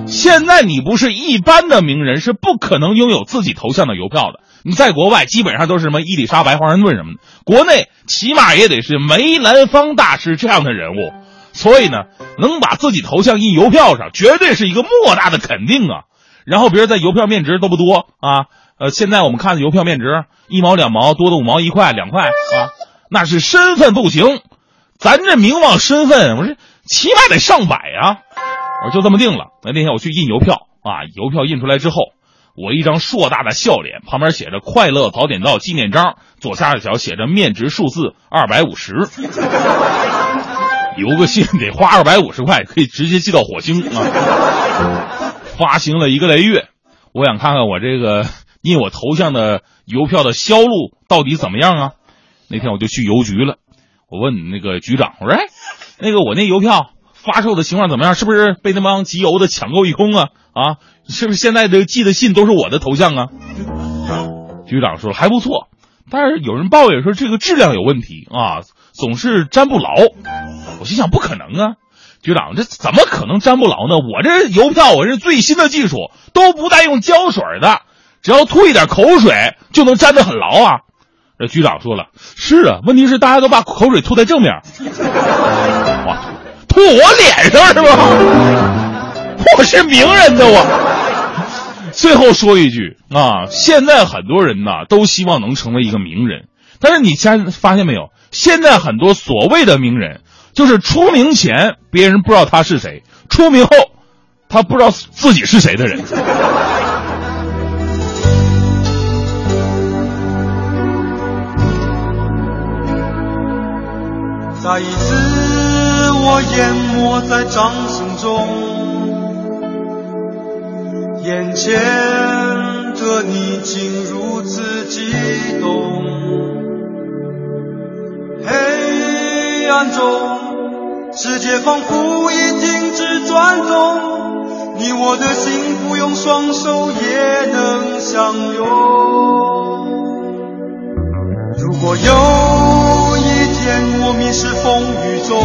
现在你不是一般的名人，是不可能拥有自己头像的邮票的。你在国外基本上都是什么伊丽莎白、华盛顿什么的，国内起码也得是梅兰芳大师这样的人物。所以呢，能把自己头像印邮票上，绝对是一个莫大的肯定啊。然后，别人在邮票面值都不多啊，呃，现在我们看的邮票面值一毛、两毛，多的五毛、一块、两块啊，那是身份不行。咱这名望身份，我说。起码得上百啊！我就这么定了。那那天我去印邮票啊，邮票印出来之后，我一张硕大的笑脸，旁边写着“快乐早点到纪念章”，左下角写着面值数字二百五十。邮个信得花二百五十块，可以直接寄到火星啊！发行了一个来月，我想看看我这个 (laughs) 印我头像的邮票的销路到底怎么样啊？那天我就去邮局了，我问那个局长，我说：“哎，那个我那邮票发售的情况怎么样？是不是被那帮集邮的抢购一空啊？啊，是不是现在的寄的信都是我的头像啊？”局长说还不错，但是有人抱怨说这个质量有问题啊，总是粘不牢。我心想不可能啊，局长这怎么可能粘不牢呢？我这邮票我是最新的技术，都不带用胶水的，只要吐一点口水就能粘得很牢啊。这局长说了，是啊，问题是大家都把口水吐在正面，哇，吐我脸上是吧？(laughs) 我是名人呢，我。最后说一句啊，现在很多人呐都希望能成为一个名人，但是你现发现没有？现在很多所谓的名人，就是出名前别人不知道他是谁，出名后他不知道自己是谁的人。再一次，我淹没在掌声中，眼前的你竟如此激动，嘿暗中，世界仿佛已停止转动，你我的心，不用双手也能相拥。如果有一天我迷失风雨中，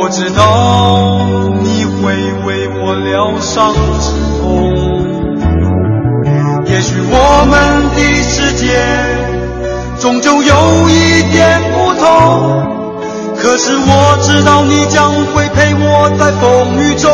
我知道你会为我疗伤止痛。也许我们的世界终究有一点不同，可是我知道你将会陪我在风雨中。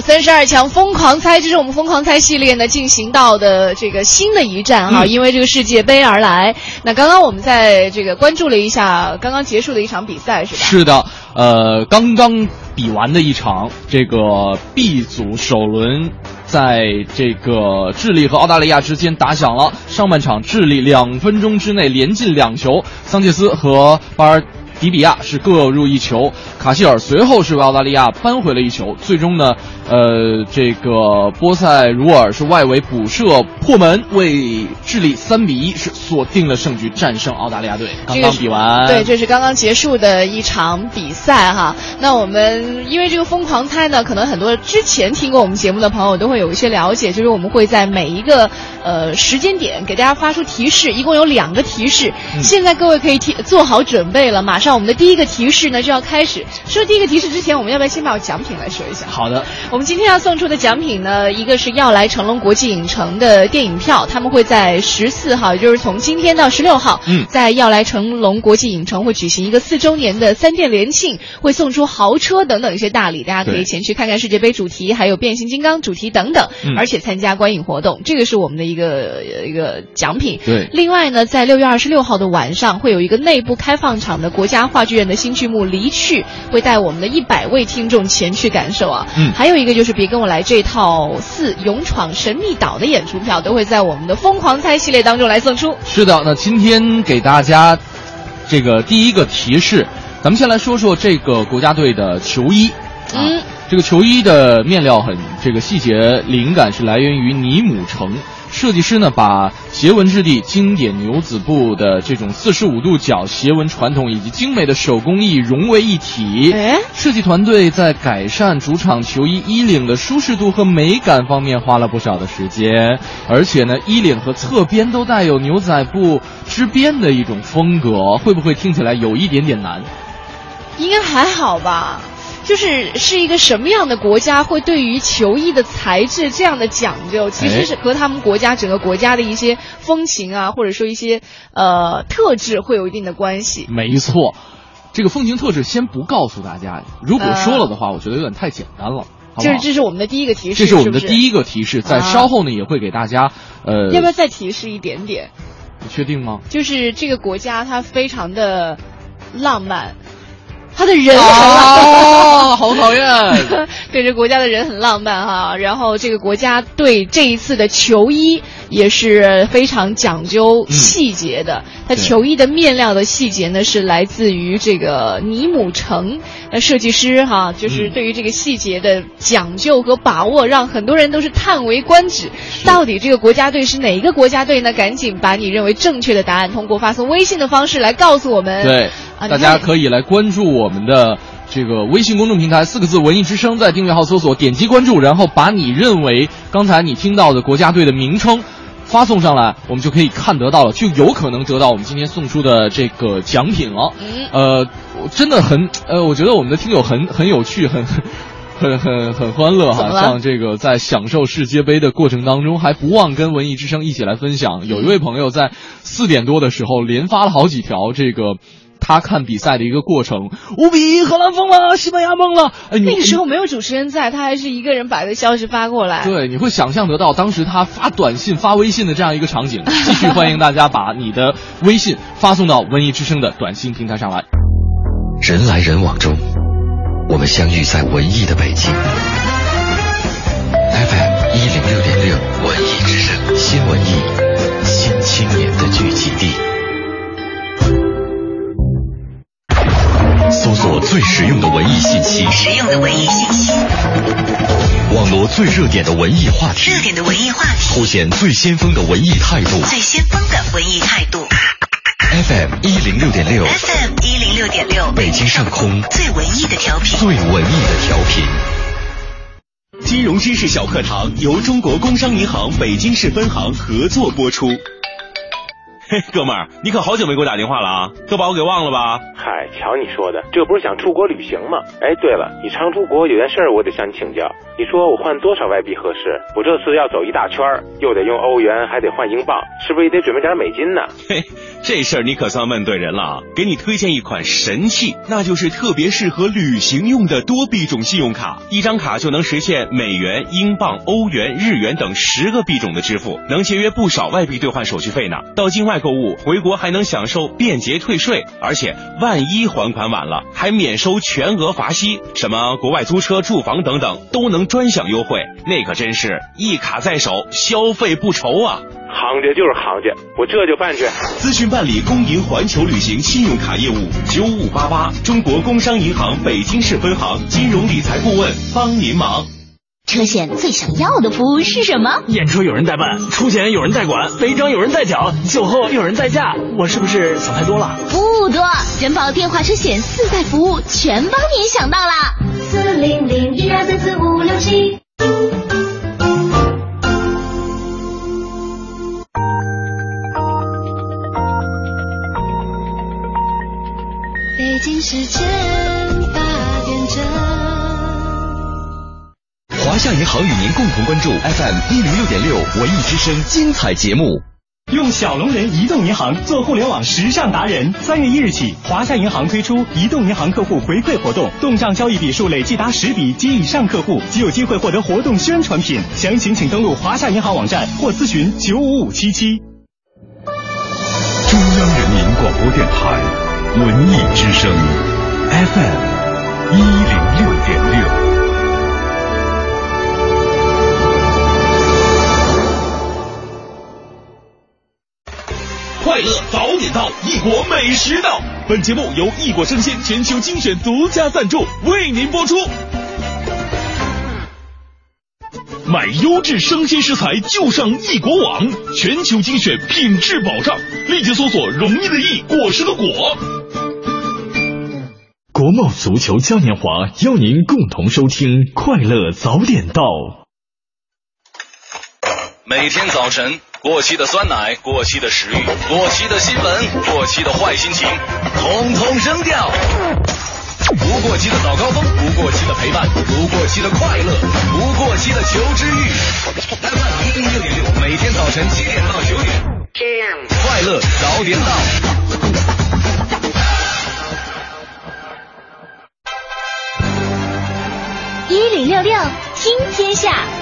三十二强疯狂猜。好了，三十二强疯狂猜，这是我们疯狂猜系列呢进行到的这个新的一站哈，嗯因为这个世界杯而来。那刚刚我们在这个关注了一下刚刚结束的一场比赛，是吧？是的，呃，刚刚比完的一场这个 B 组首轮，在这个智利和澳大利亚之间打响了。上半场，智利两分钟之内连进两球，桑切斯和巴尔。迪比亚是各入一球，卡希尔随后是为澳大利亚扳回了一球，最终呢，呃，这个波塞鲁尔是外围补射破门，为智利三比一是锁定了胜局，战胜澳大利亚队。刚刚比完，对，这是刚刚结束的一场比赛哈。那我们因为这个疯狂猜呢，可能很多之前听过我们节目的朋友都会有一些了解，就是我们会在每一个呃时间点给大家发出提示，一共有两个提示。嗯现在各位可以提做好准备了，马上我们的第一个提示呢就要开始。说第一个提示之前，我们要不要先把奖品来说一下？好的，我们今天要送出的奖品呢，一个是要来成龙国际影城的电影票，他们会在十四号，也就是从今天到十六号，嗯在要来成龙国际影城会举行一个四周年的三店联庆，会送出豪车等等一些大礼，大家可以前去看看世界杯主题，还有变形金刚主题等等，嗯而且参加观影活动，这个是我们的一个呃一个奖品。对另外呢，在六月二十六号的晚上，会有一个内部开放场的国家话剧院的新剧目《离去》，会带我们的一百位听众前去感受啊。嗯还有一个就是别跟我来这套四勇闯神秘岛的演出票，都会在我们的疯狂猜系列当中来送出。是的，那今天给大家这个第一个提示，咱们先来说说这个国家队的球衣。嗯，这个球衣的面料很，这个细节灵感是来源于尼姆城。设计师呢，把斜纹质地、经典牛仔布的这种四十五度角斜纹传统以及精美的手工艺融为一体。设计团队在改善主场球衣衣领的舒适度和美感方面花了不少的时间，而且呢，衣领和侧边都带有牛仔布织边的一种风格，会不会听起来有一点点难？应该还好吧。就是是一个什么样的国家会对于球衣的材质这样的讲究，其实是和他们国家整个国家的一些风情啊，或者说一些呃特质会有一定的关系。没错，这个风情特质先不告诉大家，如果说了的话，我觉得有点太简单了。就是这是我们的第一个提示，这是我们的第一个提示，在啊稍后呢也会给大家，呃，要不要再提示一点点？你确定吗？就是这个国家它非常的浪漫，它的人很啊浪，好讨厌。(laughs) 对这国家的人很浪漫哈，然后这个国家对这一次的球衣也是非常讲究细节的。它对球衣的面料的细节呢是来自于这个尼姆城，呃，设计师哈，就是嗯对于这个细节的讲究和把握，让很多人都是叹为观止。到底这个国家队是哪一个国家队呢？赶紧把你认为正确的答案通过发送微信的方式来告诉我们。对，啊，大家可以来关注我们的这个微信公众平台，四个字“文艺之声”，在订阅号搜索，点击关注，然后把你认为刚才你听到的国家队的名称。发送上来，我们就可以看得到了，就有可能得到我们今天送出的这个奖品了。嗯呃，我真的很呃，我觉得我们的听友很很有趣，很很很很欢乐哈。像这个在享受世界杯的过程当中，还不忘跟文艺之声一起来分享。有一位朋友在四点多的时候连发了好几条这个。他看比赛的一个过程，五比一，荷兰疯了，西班牙懵了。哎，那个时候没有主持人在，他还是一个人把这消息发过来。对，你会想象得到当时他发短信、发微信的这样一个场景。(laughs) 继续欢迎大家把你的微信发送到文艺之声的短信平台上来。人来人往中，我们相遇在文艺的北京。FM 一零六点六，文艺之声，新文艺，新青年的聚集地。最实用的文艺信息，实用的文艺信息，网罗最热点的文艺话题，热点的文艺话题，凸显最先锋的文艺态度。最先锋的文艺态度。FM 一零六点六，FM 一零六点六，北京上空最文艺的调频，最文艺的调频。金融知识小课堂由中国工商银行北京市分行合作播出。嘿，(laughs) 哥们儿，你可好久没给我打电话了啊，都把我给忘了吧？嗨，瞧你说的，这不是想出国旅行吗？哎，对了，你常出国有件事儿我得向你请教。你说我换多少外币合适？我这次要走一大圈儿，又得用欧元，还得换英镑，是不是也得准备点美金呢？嘿，这事儿你可算问对人了啊！给你推荐一款神器，那就是特别适合旅行用的多币种信用卡。一张卡就能实现美元、英镑、欧元、日元等十个币种的支付，能节约不少外币兑换手续费呢。到境外购物，回国还能享受便捷退税，而且万一还款晚了，还免收全额罚息。什么国外租车、住房等等都能专享优惠，那可真是一卡在手，消费不愁啊！行家就是行家，我这就办去。咨询办理工银环球旅行信用卡业务，九五八八，中国工商银行北京市分行金融理财顾问帮您忙。车险最想要的服务是什么？验车有人代办，出险有人代管，违章有人代缴，酒后有人代驾。我是不是想太多了？不多，人保电话车险四代服务全帮您想到了。四零零一二三四五六七。北京时间华夏银行与您共同关注 FM 一零六点六文艺之声精彩节目。用小龙人移动银行做互联网时尚达人。三月一日起，华夏银行推出移动银行客户回馈活动，动账交易笔数累计达十笔及以上客户，即有机会获得活动宣传品。详情请登录华夏银行网站或咨询九五五七七。中央人民广播电台文艺之声 FM 一零六点六。快乐早点到，异国美食到。本节目由异国生鲜全球精选独家赞助，为您播出。买优质生鲜食材就上异国网，全球精选，品质保障。立即搜索“容易的易，果实的果”。国贸足球嘉年华邀您共同收听《快乐早点到》。每天早晨，过期的酸奶、过期的食欲、过期的新闻、过期的坏心情，统统扔掉。不过期的早高峰，不过期的陪伴，不过期的快乐，不过期的求知欲。FM 一零六点六，每天早晨七点到九点，快乐早点到。一零六六听天下。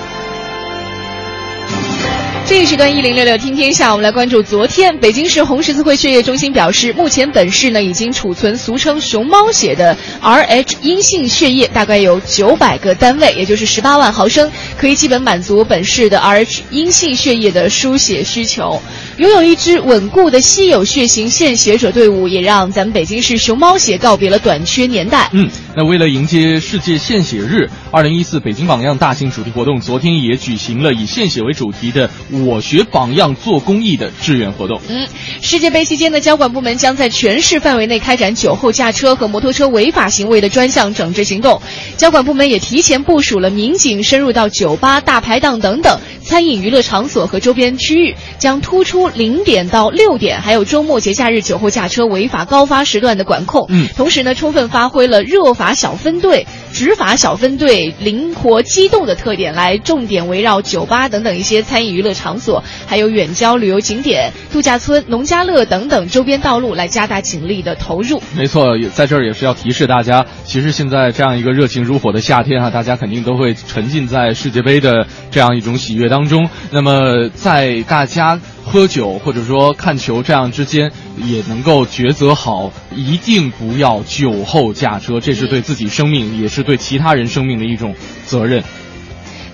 这一时段一零六六听天下，我们来关注昨天北京市红十字会血液中心表示，目前本市呢已经储存俗称熊猫血的 Rh 阴性血液，大概有九百个单位，也就是十八万毫升，可以基本满足本市的 Rh 阴性血液的输血需求。拥有一支稳固的稀有血型献血者队伍，也让咱们北京市熊猫血告别了短缺年代。嗯，那为了迎接世界献血日，二零一四北京榜样大型主题活动，昨天也举行了以献血为主题的“我学榜样做公益”的志愿活动。嗯，世界杯期间呢，交管部门将在全市范围内开展酒后驾车和摩托车违法行为的专项整治行动。交管部门也提前部署了民警深入到酒吧、大排档等等餐饮娱乐场所和周边区域，将突出零点到六点，还有周末节假日酒后驾车违法高发时段的管控。嗯，同时呢，充分发挥了热法小分队、执法小分队灵活机动的特点，来重点围绕酒吧等等一些餐饮娱乐场所，还有远郊旅游景点、度假村、农家乐等等周边道路来加大警力的投入。没错，也在这儿也是要提示大家，其实现在这样一个热情如火的夏天啊，大家肯定都会沉浸在世界杯的这样一种喜悦当中。那么，在大家喝酒或者说看球这样之间，也能够抉择好，一定不要酒后驾车，这是对自己生命，也是对其他人生命的一种责任。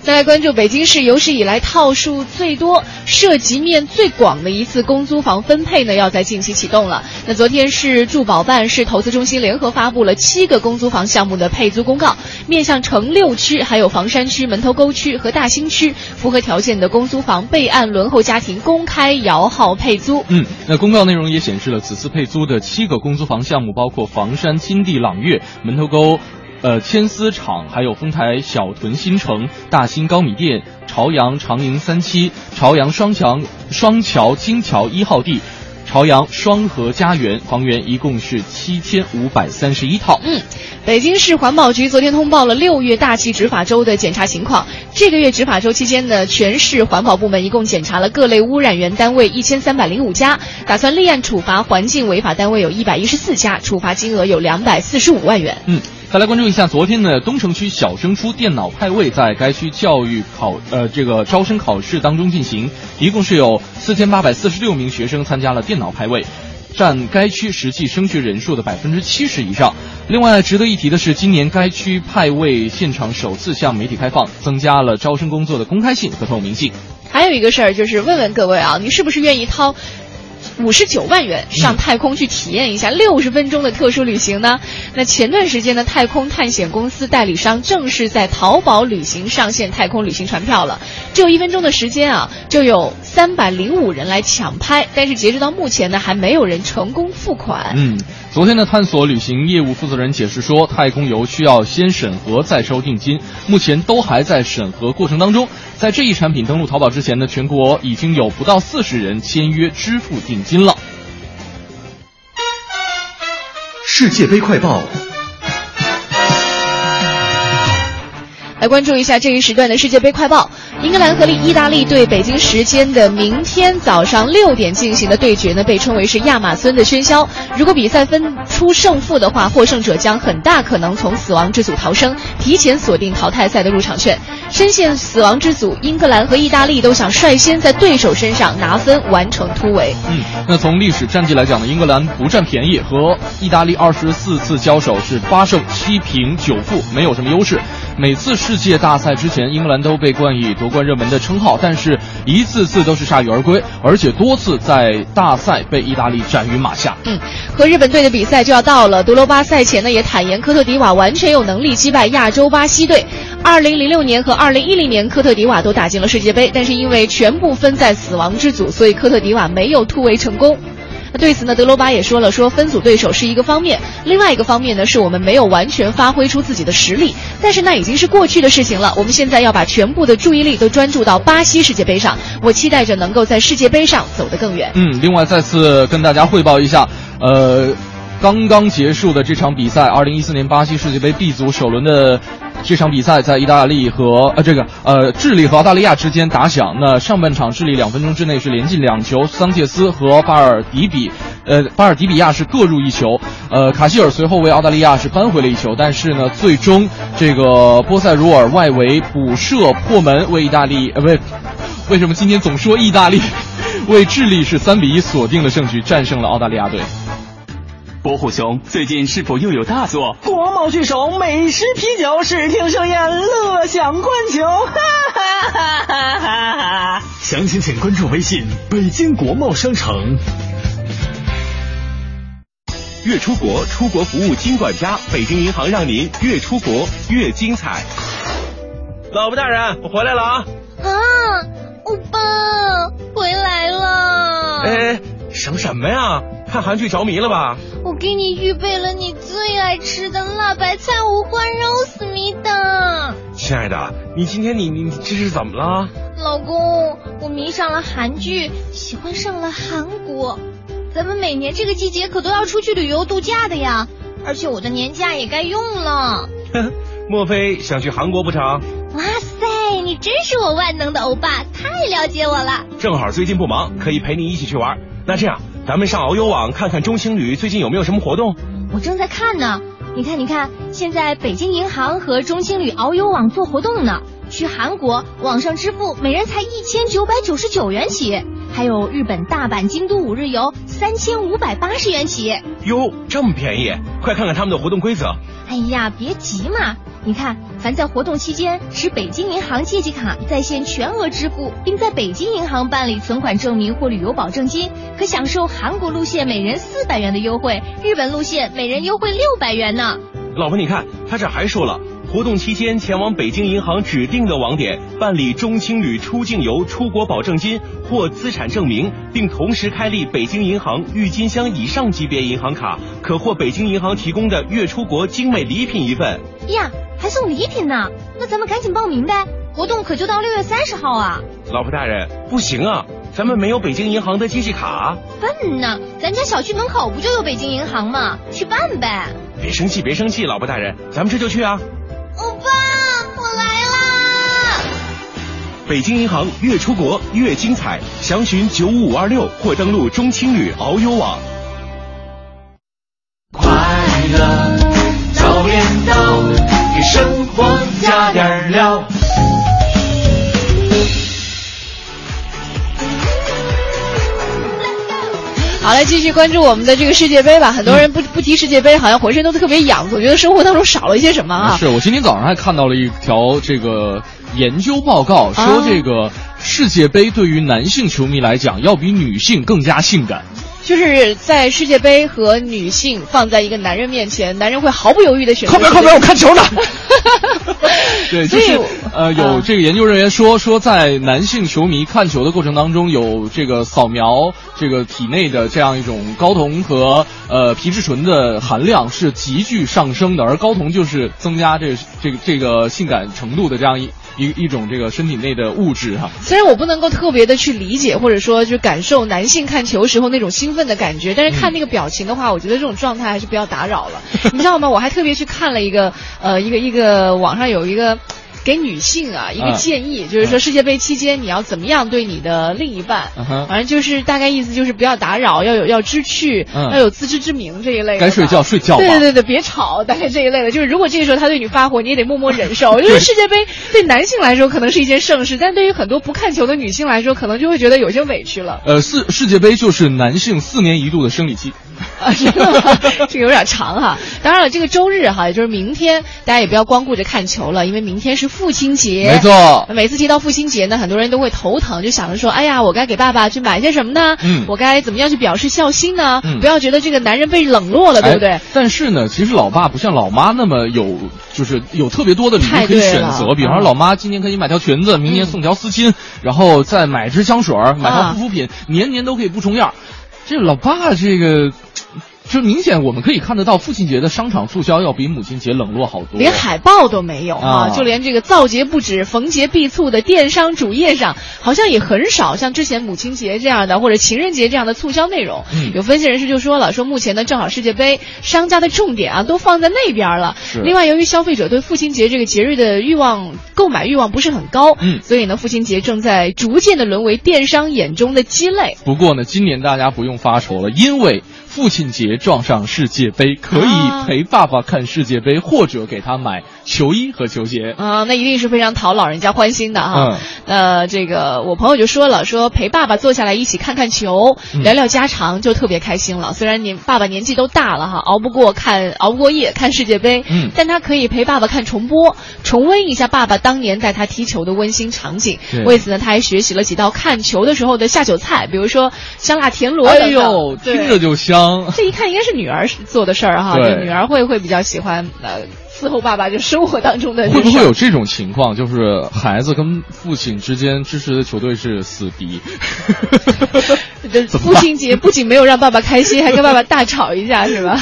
再来关注北京市有史以来套数最多、涉及面最广的一次公租房分配呢，要在近期启动了。那昨天市住保办、市投资中心联合发布了七个公租房项目的配租公告，面向城六区、还有房山区、门头沟区和大兴区符合条件的公租房备案轮候家庭公开摇号配租。嗯，那公告内容也显示了此次配租的七个公租房项目，包括房山金地朗悦、门头沟。呃，千丝厂，还有丰台小屯新城、大兴高米店、朝阳长营三期、朝阳双桥双桥金桥一号地。朝阳双河家园房源一共是七千五百三十一套。嗯，北京市环保局昨天通报了六月大气执法周的检查情况。这个月执法周期间呢，全市环保部门一共检查了各类污染源单位一千三百零五家，打算立案处罚环境违法单位有一百一十四家，处罚金额有两百四十五万元。嗯，再来关注一下，昨天的，东城区小升初电脑派位在该区教育考呃这个招生考试当中进行，一共是有四千八百四十六名学生参加了电脑派位。占该区实际升学人数的百分之七十以上。另外，值得一提的是，今年该区派位现场首次向媒体开放，增加了招生工作的公开性和透明性。还有一个事儿就是问问各位啊，你是不是愿意掏？五十九万元上太空去体验一下六十分钟的特殊旅行呢？那前段时间呢，太空探险公司代理商正式在淘宝旅行上线太空旅行船票了。只有一分钟的时间啊，就有三百零五人来抢拍，但是截止到目前呢，还没有人成功付款。嗯，昨天的探索旅行业务负责人解释说，太空游需要先审核再收定金，目前都还在审核过程当中。在这一产品登陆淘宝之前呢，全国已经有不到四十人签约支付定金了。世界杯快报。来关注一下这一时段的世界杯快报。英格兰和意大利对北京时间的明天早上六点进行的对决呢，被称为是亚马孙的喧嚣。如果比赛分出胜负的话，获胜者将很大可能从死亡之组逃生，提前锁定淘汰赛的入场券。深陷死亡之组，英格兰和意大利都想率先在对手身上拿分，完成突围。嗯，那从历史战绩来讲呢，英格兰不占便宜，和意大利二十四次交手是八胜七平九负，没有什么优势。每次世界大赛之前，英格兰都被冠以夺冠热门的称号，但是一次次都是铩羽而归，而且多次在大赛被意大利斩于马下。嗯，和日本队的比赛就要到了。德罗巴赛前呢也坦言，科特迪瓦完全有能力击败亚洲巴西队。二零零六年和二零一零年，科特迪瓦都打进了世界杯，但是因为全部分在死亡之组，所以科特迪瓦没有突围成功。对此呢，德罗巴也说了，说分组对手是一个方面，另外一个方面呢，是我们没有完全发挥出自己的实力。但是那已经是过去的事情了，我们现在要把全部的注意力都专注到巴西世界杯上。我期待着能够在世界杯上走得更远。嗯，另外再次跟大家汇报一下，呃，刚刚结束的这场比赛，二零一四年巴西世界杯 B 组首轮的。这场比赛在意大利和呃这个呃智利和澳大利亚之间打响。那上半场智利两分钟之内是连进两球，桑切斯和巴尔迪比，呃巴尔迪比亚是各入一球。呃卡希尔随后为澳大利亚是扳回了一球，但是呢最终这个波塞鲁尔外围补射破门，为意大利呃不是为什么今天总说意大利？(laughs) 为智利是三比一锁定了胜局，战胜了澳大利亚队。伯虎兄，最近是否又有大作？国贸聚首，美食啤酒，视听盛宴，乐享观球，哈哈哈哈哈哈！详情请关注微信“北京国贸商城”。越出国，出国服务金管家，北京银行让您越出国越精彩。老婆大人，我回来了啊！啊，欧巴回来了！哎，想什么呀？看韩剧着迷了吧？我给你预备了你最爱吃的辣白菜五花肉思密达。亲爱的，你今天你你这是怎么了？老公，我迷上了韩剧，喜欢上了韩国。咱们每年这个季节可都要出去旅游度假的呀，而且我的年假也该用了。(laughs) 莫非想去韩国不成？哇塞，你真是我万能的欧巴，太了解我了。正好最近不忙，可以陪你一起去玩。那这样。咱们上遨游网看看中青旅最近有没有什么活动。我正在看呢，你看，你看，现在北京银行和中青旅遨游网做活动呢。去韩国网上支付每人才一千九百九十九元起，还有日本大阪、京都五日游三千五百八十元起。哟，这么便宜！快看看他们的活动规则。哎呀，别急嘛。你看，凡在活动期间持北京银行借记卡在线全额支付，并在北京银行办理存款证明或旅游保证金，可享受韩国路线每人四百元的优惠，日本路线每人优惠六百元呢。老婆，你看他这还说了，活动期间前往北京银行指定的网点办理中青旅出境游出国保证金或资产证明，并同时开立北京银行郁金香以上级别银行卡，可获北京银行提供的月出国精美礼品一份。呀！还送礼品呢，那咱们赶紧报名呗！活动可就到六月三十号啊！老婆大人，不行啊，咱们没有北京银行的机器卡。笨呢，咱家小区门口不就有北京银行吗？去办呗。别生气，别生气，老婆大人，咱们这就去啊！欧巴，我来啦！北京银行越出国越精彩，详询九五五二六或登录中青旅遨游网。快乐早点到，给生活加点料。好来，继续关注我们的这个世界杯吧。很多人不不提世界杯，好像浑身都特别痒，总觉得生活当中少了一些什么啊。是我今天早上还看到了一条这个研究报告，说啊这个世界杯对于男性球迷来讲，要比女性更加性感。就是在世界杯和女性放在一个男人面前，男人会毫不犹豫的选择。靠边靠边，我看球呢。(laughs) 对，就是呃，有这个研究人员说说，在男性球迷看球的过程当中，有这个扫描这个体内的这样一种睾酮和呃皮质醇的含量是急剧上升的，而睾酮就是增加这这个这个性感程度的这样一一一种这个身体内的物质哈。虽然我不能够特别的去理解，或者说就感受男性看球时候那种兴奋的感觉，但是看那个表情的话，我觉得这种状态还是不要打扰了。(laughs) 你知道吗？我还特别去看了一个呃一个一个网上有一个。给女性啊一个嗯建议，就是说世界杯期间你要怎么样对你的另一半，反正就是大概意思就是不要打扰，要有要知趣，嗯要有自知之明这一类的。该睡觉睡觉对对对对，别吵，大概这一类的。(laughs) 就是如果这个时候他对你发火，你也得默默忍受。(laughs) 因为世界杯对男性来说可能是一件盛事，但对于很多不看球的女性来说，可能就会觉得有些委屈了。呃，世世界杯就是男性四年一度的生理期。啊，真的吗？(laughs) 这个有点长哈。当然了，这个周日哈，也就是明天，大家也不要光顾着看球了，因为明天是父亲节。没错每次提到父亲节呢，很多人都会头疼，就想着说，哎呀，我该给爸爸去买些什么呢？嗯我该怎么样去表示孝心呢？嗯不要觉得这个男人被冷落了，对不对？哎但是呢，其实老爸不像老妈那么有，就是有特别多的礼太物可以选择。比方说，嗯老妈今年可以买条裙子，明年送条丝巾，然后再买支香水，买套啊护肤品，年年都可以不重样。这老爸这个。就明显我们可以看得到，父亲节的商场促销要比母亲节冷落好多。连海报都没有啊就连这个造节不止、逢节必促的电商主页上，好像也很少像之前母亲节这样的或者情人节这样的促销内容。嗯有分析人士就说了，说目前呢正好世界杯，商家的重点啊都放在那边了。是另外，由于消费者对父亲节这个节日的欲望、购买欲望不是很高，嗯所以呢，父亲节正在逐渐的沦为电商眼中的鸡肋。不过呢，今年大家不用发愁了，因为父亲节撞上世界杯，可啊。以陪爸爸看世界杯，或者给他买球衣和球鞋。啊、那一定是非常讨老人家欢心的哈。嗯呃，这个我朋友就说了，说陪爸爸坐下来一起看看球，嗯聊聊家常，就特别开心了。虽然年爸爸年纪都大了哈，熬不过看熬不过夜看世界杯，嗯但他可以陪爸爸看重播，重温一下爸爸当年带他踢球的温馨场景。为此呢，他还学习了几道看球的时候的下酒菜，比如说香辣田螺哎等哎。呦，听着就香。这一看应该是女儿做的事儿哈，就女儿会会比较喜欢呃伺候爸爸就生活当中的会不会有这种情况，就是孩子跟父亲之间支持的球队是死敌？(laughs) 父亲节不仅没有让爸爸开心，还跟爸爸大吵一架，是吧？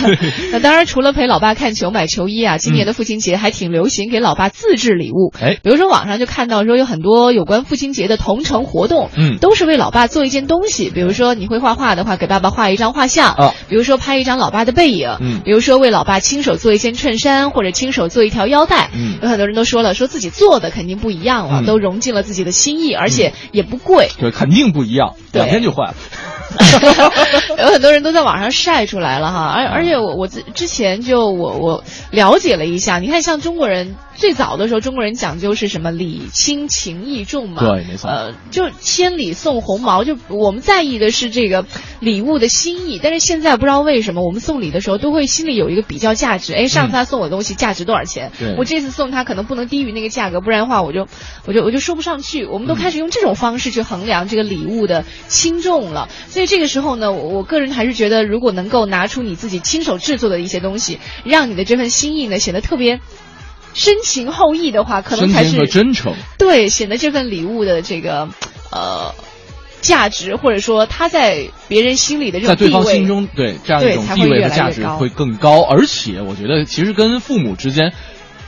那当然，除了陪老爸看球、买球衣啊，今年的父亲节还挺流行给老爸自制礼物。哎，比如说网上就看到说有很多有关父亲节的同城活动，嗯。都是为老爸做一件东西。比如说你会画画的话，给爸爸画一张画像。啊。比如说拍一张老爸的背影，嗯。比如说为老爸亲手做一件衬衫，或者亲手做一条腰带。嗯有很多人都说了，说自己做的肯定不一样了，嗯都融进了自己的心意，而且也不贵。对，肯定不一样，对两天就坏了。(laughs) 有很多人都在网上晒出来了哈，而而且我我之之前就我我了解了一下，你看像中国人最早的时候，中国人讲究是什么礼轻情意重嘛，对没错呃，就千里送红毛，就我们在意的是这个礼物的心意，但是现在不知道为什么我们送礼的时候都会心里有一个比较价值，哎，上次他送我的东西价值多少钱，对。我这次送他可能不能低于那个价格，不然的话我就我就我就说不上去，我们都开始用这种方式去衡量这个礼物的轻重了，所以这个时候呢，我我个人还是觉得，如果能够拿出你自己亲手制作的一些东西，让你的这份心意呢显得特别深情厚谊的话，可能才是真诚。对显得这份礼物的这个呃价值，或者说他在别人心里的这在对种地位，方心中，对这样一种地位才会越和价值会更高，而且我觉得其实跟父母之间。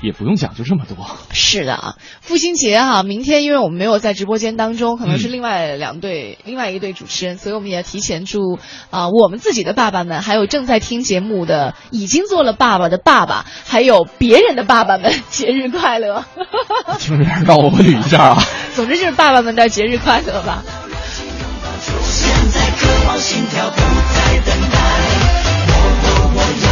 也不用讲究这么多。是的啊，父亲节哈、明天因为我们没有在直播间当中，可能是另外两对、另外一对主持人，所以我们也提前祝啊、我们自己的爸爸们，还有正在听节目的已经做了爸爸的爸爸，还有别人的爸爸们 (laughs) 节日快乐。听着让我们捋一下啊。总之就是爸爸们的节日快乐吧。心跳不再等待，我我我要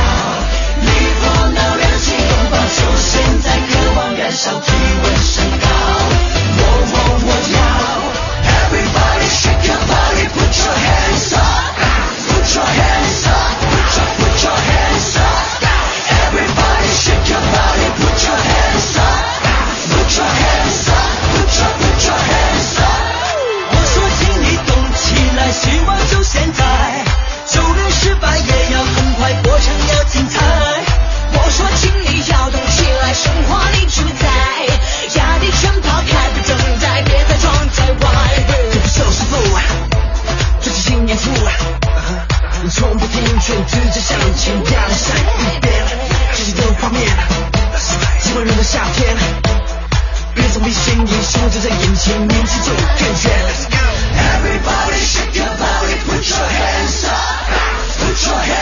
离火闹热情拥抱，就现在渴望燃烧，体温升高，我我我要 Everybody shake your body, put your hands up, put your hands 从不停劝，直着向前，阳闪一边，自己的画面，几万人的夏天。别总比心里数着在眼前，年纪就更远。Everybody shake your body, put your hands up, put your hands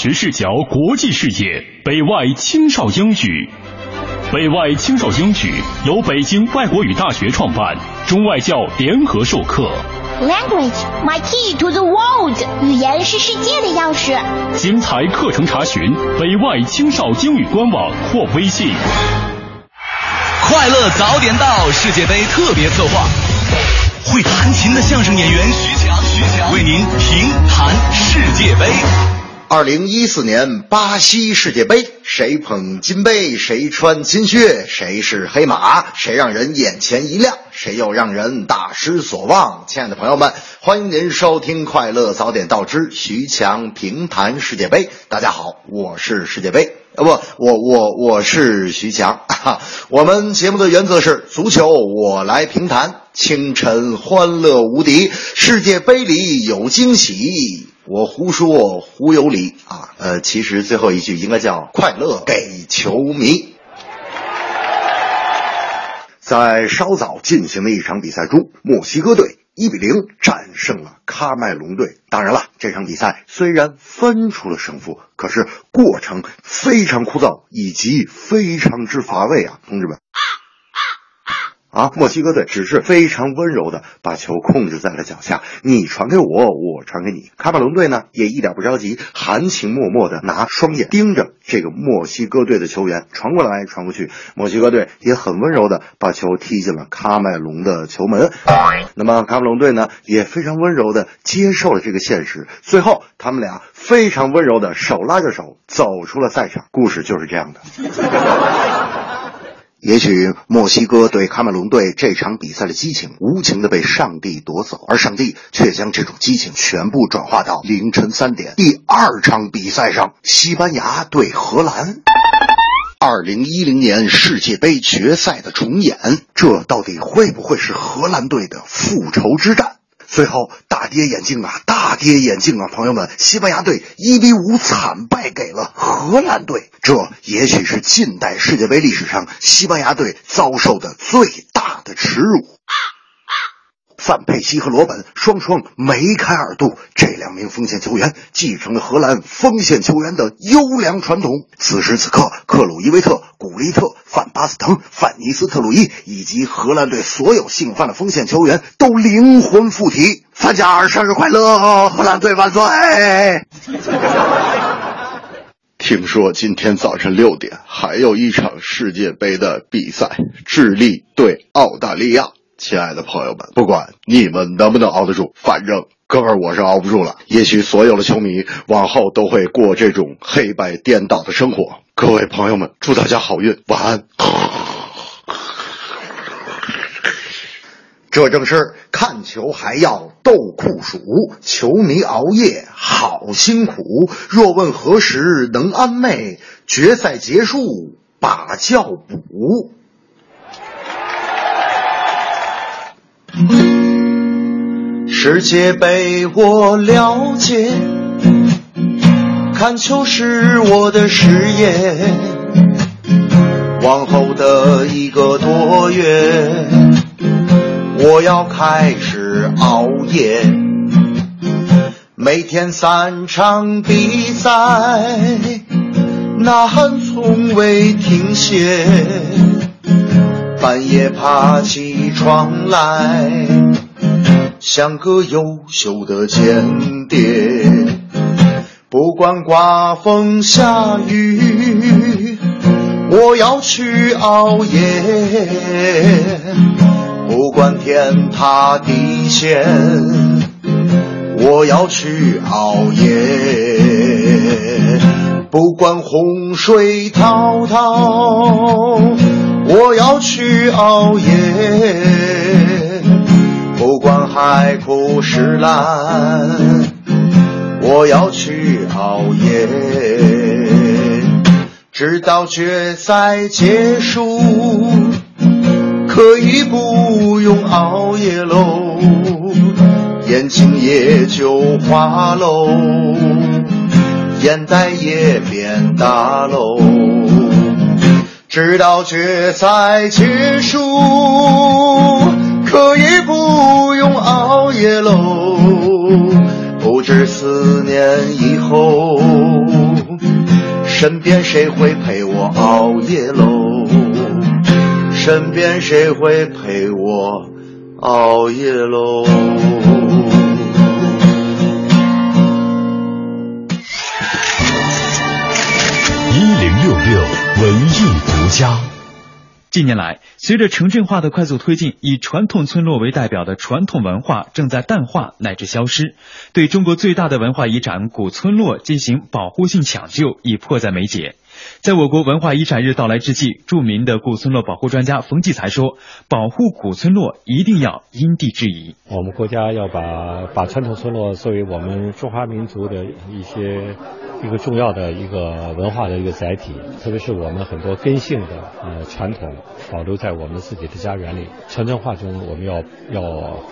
学视角，国际视野，北外青少英语。北外青少英语由北京外国语大学创办，中外教联合授课。Language, my key to the world。语言是世界的钥匙。精彩课程查询北外青少英语官网或微信。快乐早点到世界杯特别策划，会弹琴的相声演员徐强，徐强为您评弹世界杯。二零一四年巴西世界杯，谁捧金杯，谁穿金靴，谁是黑马，谁让人眼前一亮，谁又让人大失所望。亲爱的朋友们，欢迎您收听《快乐早点到之徐强评弹世界杯》。大家好，我是世界杯。呃，不，我我我是徐强。哈，(laughs) 我们节目的原则是足球我来评弹，清晨欢乐无敌，世界杯里有惊喜。我胡说胡有理啊，呃，其实最后一句应该叫快乐给球迷。在稍早进行的一场比赛中，墨西哥队一比零战胜了喀麦隆队。当然了，这场比赛虽然分出了胜负，可是过程非常枯燥以及非常之乏味啊，同志们。啊，墨西哥队只是非常温柔的把球控制在了脚下，你传给我，我传给你。喀麦隆队呢也一点不着急，含情脉脉的拿双眼盯着这个墨西哥队的球员传过来传过去。墨西哥队也很温柔的把球踢进了喀麦隆的球门。那么喀麦隆队呢也非常温柔的接受了这个现实，最后他们俩非常温柔的手拉着手走出了赛场。故事就是这样的。也许墨西哥对喀麦隆队这场比赛的激情无情的被上帝夺走，而上帝却将这种激情全部转化到凌晨三点第二场比赛上，西班牙对荷兰。二零一零年世界杯决赛的重演，这到底会不会是荷兰队的复仇之战？最后大跌眼镜啊，大跌眼镜啊，朋友们！西班牙队一比五惨败给了荷兰队，这也许是近代世界杯历史上西班牙队遭受的最大的耻辱。范佩西和罗本双双梅开二度，这两名锋线球员继承了荷兰锋线球员的优良传统。此时此刻，克鲁伊维特、古利特、范巴斯滕、范尼斯特鲁伊以及荷兰队所有姓范的锋线球员都灵魂附体。范加尔生日快乐，荷兰队万岁！(laughs) 听说今天早晨六点还有一场世界杯的比赛，智利对澳大利亚。亲爱的朋友们，不管你们能不能熬得住，反正哥们儿我是熬不住了。也许所有的球迷往后都会过这种黑白颠倒的生活。各位朋友们，祝大家好运，晚安。(laughs) 这正是看球还要斗酷暑，球迷熬夜好辛苦。若问何时能安寐，决赛结束把觉补。世界被我了解，看球是我的事业。往后的一个多月，我要开始熬夜，每天三场比赛，呐喊从未停歇，半夜爬起床来。像个优秀的间谍，不管刮风下雨，我要去熬夜。不管天塌地陷，我要去熬夜。不管洪水滔滔，我要去熬夜。不管海枯石烂，我要去熬夜，直到决赛结束，可以不用熬夜喽，眼睛也就花喽，眼袋也变大喽，直到决赛结束。可以不用熬夜喽，不知四年以后，身边谁会陪我熬夜喽？身边谁会陪我熬夜喽？一零六六文艺家。近年来，随着城镇化的快速推进，以传统村落为代表的传统文化正在淡化乃至消失。对中国最大的文化遗产古村落进行保护性抢救已迫在眉睫。在我国文化遗产日到来之际，著名的古村落保护专家冯骥才说：“保护古村落一定要因地制宜。我们国家要把把传统村落作为我们中华民族的一些一个重要的一个文化的一个载体，特别是我们很多根性的呃传统保留在我们自己的家园里。城镇化中，我们要要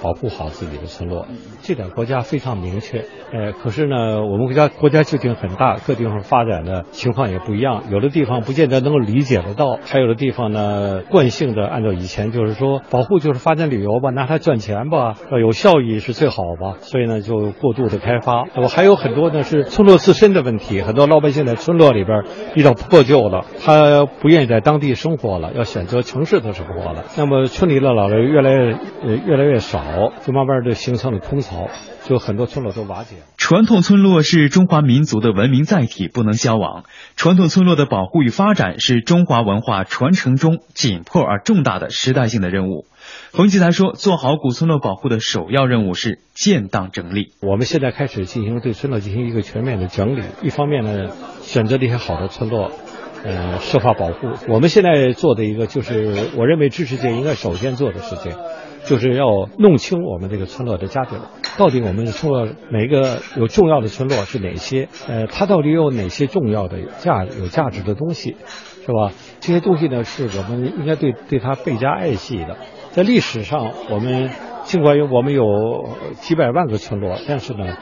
保护好自己的村落，这点国家非常明确。呃，可是呢，我们国家国家究竟很大，各地方发展的情况也不一样。有的地方不见得能够理解得到，还有的地方呢，惯性的按照以前就是说，保护就是发展旅游吧，拿它赚钱吧，有效益是最好吧，所以呢就过度的开发。我还有很多呢是村落自身的问题很多老百姓在村落里边遇到破旧了，他不愿意在当地生活了，要选择城市的生活了。那么村里的老人越来越越来越少，就慢慢的形成了空巢，就很多村落都瓦解。传统村落是中华民族的文明载体，不能消亡。传统村落的保护与发展是中华文化传承中紧迫而重大的时代性的任务。冯骥才说，做好古村落保护的首要任务是建档整理。我们现在开始进行对村落进行一个全面的整理，一方面呢，选择这些好的村落。呃，设法保护。我们现在做的一个，就是我认为知识界应该首先做的事情，就是要弄清我们这个村落的家底儿，到底我们村落每个有重要的村落是哪些？呃，它到底有哪些重要的价有价值的东西，是吧？这些东西呢，是我们应该对对它倍加爱惜的。在历史上，我们尽管有我们有几百万个村落，但是呢，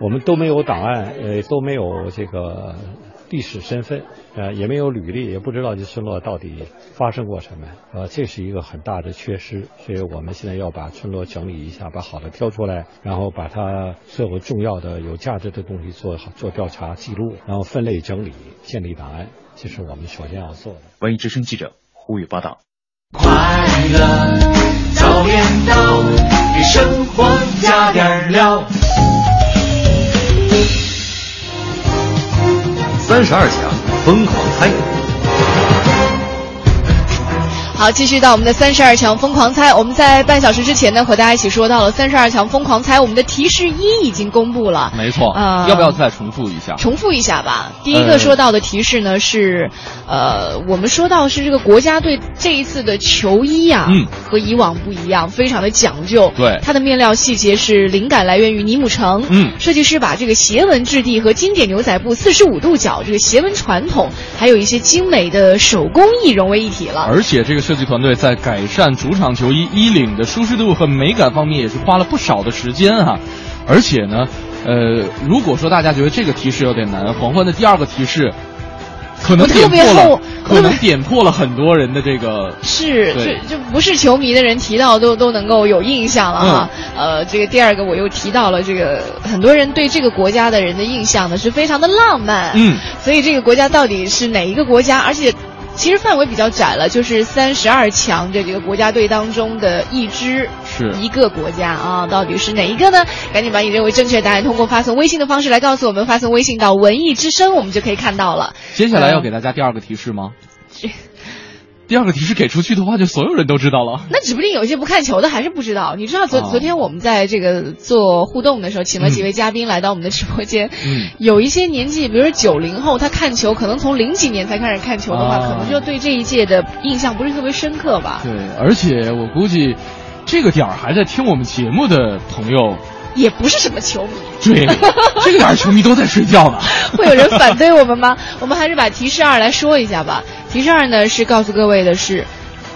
我们都没有档案，呃，都没有这个。历史身份，呃，也没有履历，也不知道这村落到底发生过什么，呃，这是一个很大的缺失，所以我们现在要把村落整理一下，把好的挑出来，然后把它所有重要的、有价值的东西做好做调查记录，然后分类整理，建立档案，这是我们首先要做的。文艺之声记者呼吁报道。快乐早点到，给生活加点料。三十二强疯狂猜，好，继续到我们的三十二强疯狂猜。我们在半小时之前呢，和大家一起说到了三十二强疯狂猜，我们的提示一已经公布了。没错，呃，要不要再重复一下？重复一下吧。第一个说到的提示呢是，呃，我们说到是这个国家队这一次的球衣啊，嗯，和以往不一样，非常的讲究。对，它的面料细节是灵感来源于尼姆城，嗯，设计师把这个斜纹质地和经典牛仔布四十五度角这个斜纹传统，还有一些精美的手工艺融为一体了。而且这个设计团队在改善主场球衣衣领的舒适度和美感方面也是花了不少的时间哈、而且呢，呃，如果说大家觉得这个提示有点难，黄欢的第二个提示。可能点破了后，可能点破了很多人的这个是，对就就不是球迷的人提到都都能够有印象了哈。嗯呃，这个第二个我又提到了，这个很多人对这个国家的人的印象呢是非常的浪漫。嗯，所以这个国家到底是哪一个国家？而且。其实范围比较窄了，就是三十二强的这个国家队当中的一支是一个国家啊，到底是哪一个呢？赶紧把你认为正确答案通过发送微信的方式来告诉我们，发送微信到文艺之声，我们就可以看到了。接下来要嗯给大家第二个提示吗？(laughs) 第二个提示给出去的话，就所有人都知道了。那指不定有一些不看球的还是不知道。你知道昨、哦昨天我们在这个做互动的时候，请了几位嘉宾来到我们的直播间。嗯，有一些年纪，比如说九零后，他看球可能从零几年才开始看球的话，啊可能就对这一届的印象不是特别深刻吧。对，而且我估计这个点儿还在听我们节目的朋友，也不是什么球迷。对，这个点儿球迷都在睡觉呢。(laughs) 会有人反对我们吗？我们还是把提示二来说一下吧。提示二呢是告诉各位的是，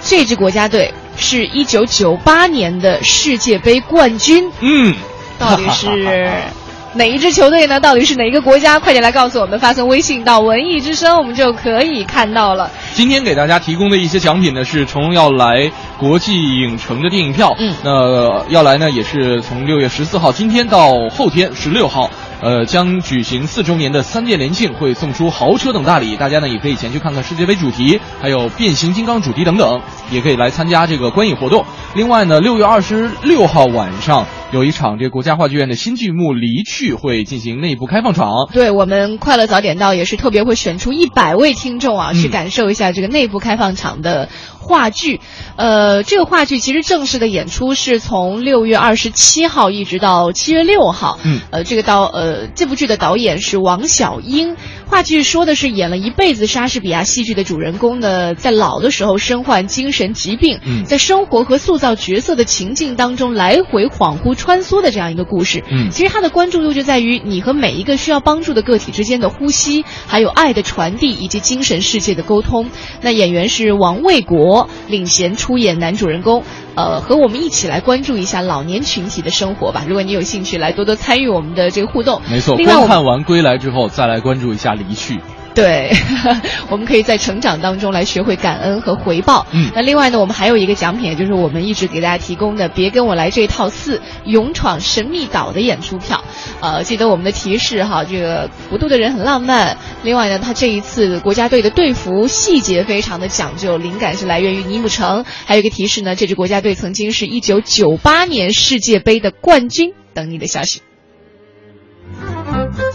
这支国家队是一九九八年的世界杯冠军。嗯，到底是 (laughs) 哪一支球队呢？到底是哪一个国家？快点来告诉我们，发送微信到文艺之声，我们就可以看到了。今天给大家提供的一些奖品呢，是从要来国际影城的电影票。嗯，那要来呢，也是从六月十四号今天到后天十六号。呃，将举行四周年的三电联庆，会送出豪车等大礼，大家呢也可以前去看看世界杯主题，还有变形金刚主题等等，也可以来参加这个观影活动。另外呢，六月二十六号晚上有一场这个国家话剧院的新剧目《离去》会进行内部开放场。对我们快乐早点到也是特别会选出一百位听众啊，去感受一下这个内部开放场的话剧。呃，这个话剧其实正式的演出是从六月二十七号一直到七月六号。嗯，呃，这个导呃这部剧的导演是王小英。话剧说的是演了一辈子莎士比亚戏剧的主人公呢，在老的时候身患精神疾病，嗯在生活和塑造角色的情境当中来回恍惚穿梭的这样一个故事。嗯其实它的关注度就在于你和每一个需要帮助的个体之间的呼吸，还有爱的传递以及精神世界的沟通。那演员是王卫国领衔出演男主人公，呃，和我们一起来关注一下老年群体的生活吧。如果你有兴趣，来多多参与我们的这个互动。没错，另外观看完归来之后，再来关注一下离去。对，(laughs) 我们可以在成长当中来学会感恩和回报。嗯，那另外呢，我们还有一个奖品，也就是我们一直给大家提供的“别跟我来这套四勇闯神秘岛”的演出票。呃，记得我们的提示哈，这个普渡的人很浪漫。另外呢，他这一次国家队的队服细节非常的讲究，灵感是来源于尼姆城。还有一个提示呢，这支国家队曾经是一九九八年世界杯的冠军。等你的消息。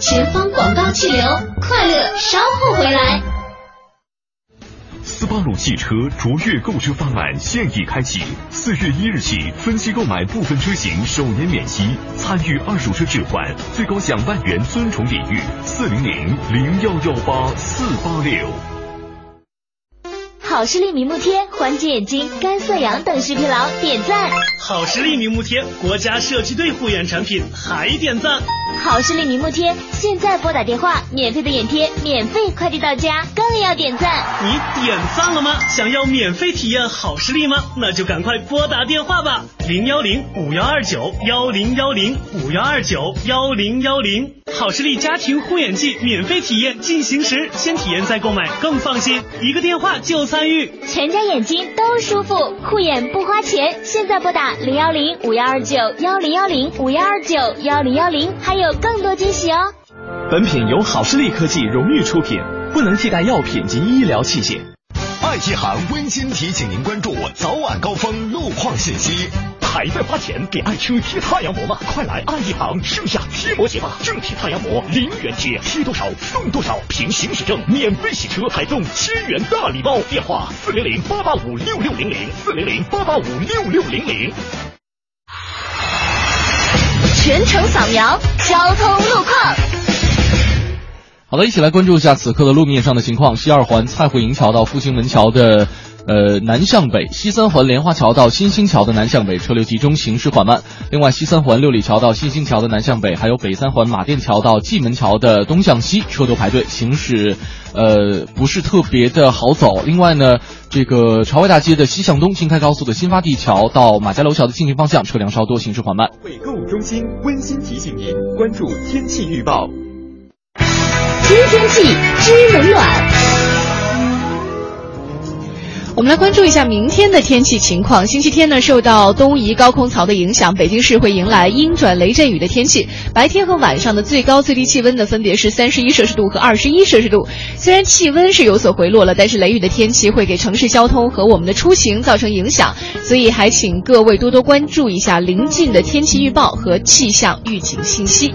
前方广告气流，快乐稍后回来。斯巴鲁汽车卓越购车方案现已开启，四月一日起分期购买部分车型首年免息，参与二手车置换，最高享万元尊崇礼遇。四零零零幺幺八四八六。好视力明目贴缓解眼睛干涩痒等视疲劳，点赞。好视力明目贴，国家社区队护眼产品，还点赞。好视力明目贴，现在拨打电话，免费的眼贴，免费快递到家，更要点赞。你点赞了吗？想要免费体验好视力吗？那就赶快拨打电话吧，零幺零五幺二九幺零幺零五幺二九幺零幺零。好视力家庭护眼剂免费体验进行时，先体验再购买更放心。一个电话就参与，全家眼睛都舒服，护眼不花钱。现在拨打零幺零五幺二九幺零幺零五幺二九幺零幺零，还有更多惊喜哦。本品由好视力科技荣誉出品，不能替代药品及医疗器械。爱一行温馨提醒您关注早晚高峰路况信息。还在花钱给爱车贴太阳膜吗？快来爱一行盛夏贴膜节吧！正品太阳膜零元贴，贴多少送多少，凭行驶证免费洗车，还送千元大礼包。电话四零零八八五六六零零四零零八八五六六零零。全程扫描交通路况。好的，一起来关注一下此刻的路面上的情况。西二环蔡慧营桥到复兴门桥的。呃，南向北，西三环莲花桥到新兴桥的南向北车流集中，行驶缓慢。另外，西三环六里桥到新兴桥的南向北，还有北三环马甸桥到蓟门桥的东向西，车都排队，行驶呃不是特别的好走。另外呢，这个朝外大街的西向东，京开高速的新发地桥到马家楼桥的进行方向，车辆稍多，行驶缓慢。为购物中心温馨提醒您关注天气预报。知天气，知冷暖。我们来关注一下明天的天气情况。星期天呢，受到东移高空槽的影响，北京市会迎来阴转雷阵雨的天气。白天和晚上的最高最低气温呢，分别是三十一摄氏度和二十一摄氏度。虽然气温是有所回落了，但是雷雨的天气会给城市交通和我们的出行造成影响，所以还请各位多多关注一下临近的天气预报和气象预警信息。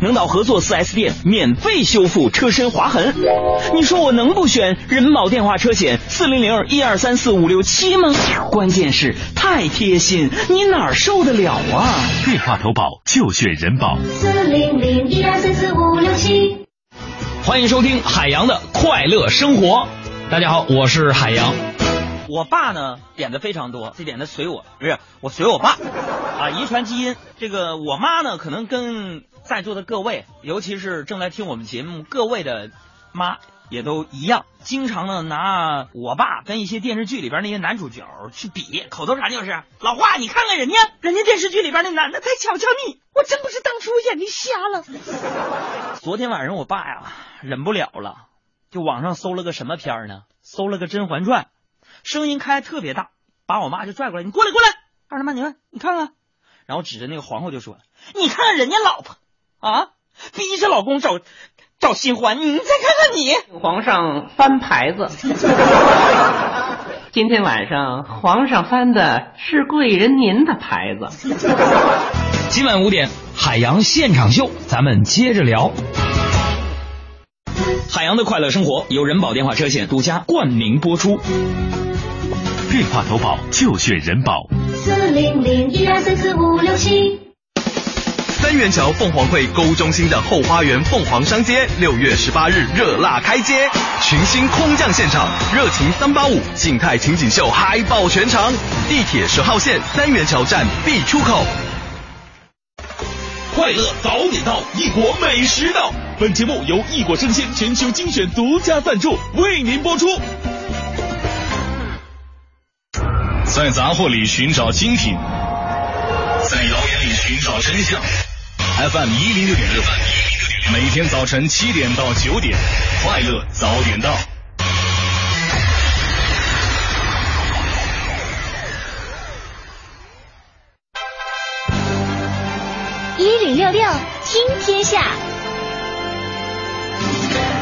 能到合作 4S 店免费修复车身划痕。你说我能不选人保电话车险四零零一二三四五六七吗？关键是太贴心，你哪受得了啊？电话投保就选人保。四零零一二三四五六七。欢迎收听海洋的快乐生活。大家好，我是海洋。我爸呢点的非常多，这点的随我，不是我随我爸啊，遗传基因。这个我妈呢，可能跟在座的各位，尤其是正在听我们节目各位的妈也都一样，经常呢拿我爸跟一些电视剧里边那些男主角去比，口头禅就是老华，你看看人家，人家电视剧里边那男的，再瞧瞧你，我真不是当初眼睛瞎了。昨天晚上我爸呀忍不了了，就网上搜了个什么片呢？搜了个《甄嬛传》，声音开特别大，把我妈就拽过来，你过来过来，二他妈你看你看看，然后指着那个皇后就说，你看看人家老婆啊，逼着老公找。找新欢，你再看看你，皇上翻牌子。(laughs) 今天晚上皇上翻的是贵人您的牌子。今晚五点，海洋现场秀，咱们接着聊。海洋的快乐生活由人保电话车险独家冠名播出。电话投保就选人保。四零零一二三四五六七。三元桥凤凰汇购物中心的后花园凤凰商街，六月十八日热辣开街，群星空降现场，热情三八五静态情景秀嗨爆全场，地铁十号线三元桥站 B 出口。快乐早点到，异国美食到。本节目由异果生鲜全球精选独家赞助，为您播出。在杂货里寻找精品，在谣言里寻找真相。FM 一零六点六，每天早晨七点到九点，快乐早点到。一零六六听天下。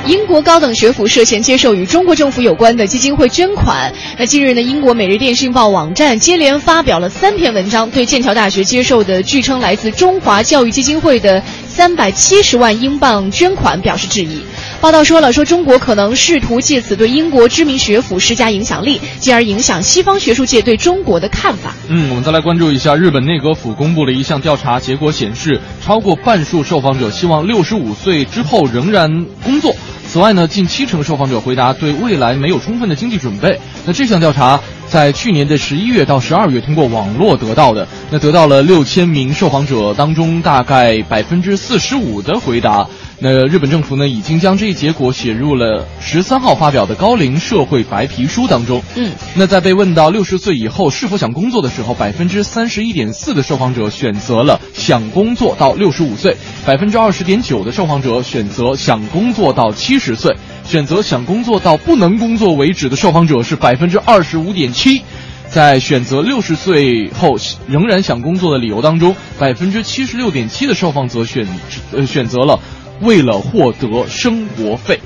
英国高等学府涉嫌接受与中国政府有关的基金会捐款。那近日呢，英国《每日电讯报》网站接连发表了三篇文章，对剑桥大学接受的据称来自中华教育基金会的三百七十万英镑捐款表示质疑。报道说了，说中国可能试图借此对英国知名学府施加影响力，进而影响西方学术界对中国的看法。嗯，我们再来关注一下，日本内阁府公布了一项调查结果，显示超过半数受访者希望六十五岁之后仍然工作。此外呢，近七成受访者回答对未来没有充分的经济准备。那这项调查在去年的十一月到十二月通过网络得到的，那得到了六千名受访者当中大概百分之四十五的回答。那日本政府呢，已经将这一结果写入了十三号发表的高龄社会白皮书当中。嗯，那在被问到六十岁以后是否想工作的时候，百分之三十一点四的受访者选择了想工作到六十五岁，百分之二十点九的受访者选择想工作到七十岁，选择想工作到不能工作为止的受访者是百分之二十五点七。在选择六十岁后仍然想工作的理由当中，百分之七十六点七的受访者选呃选择了为了获得生活费。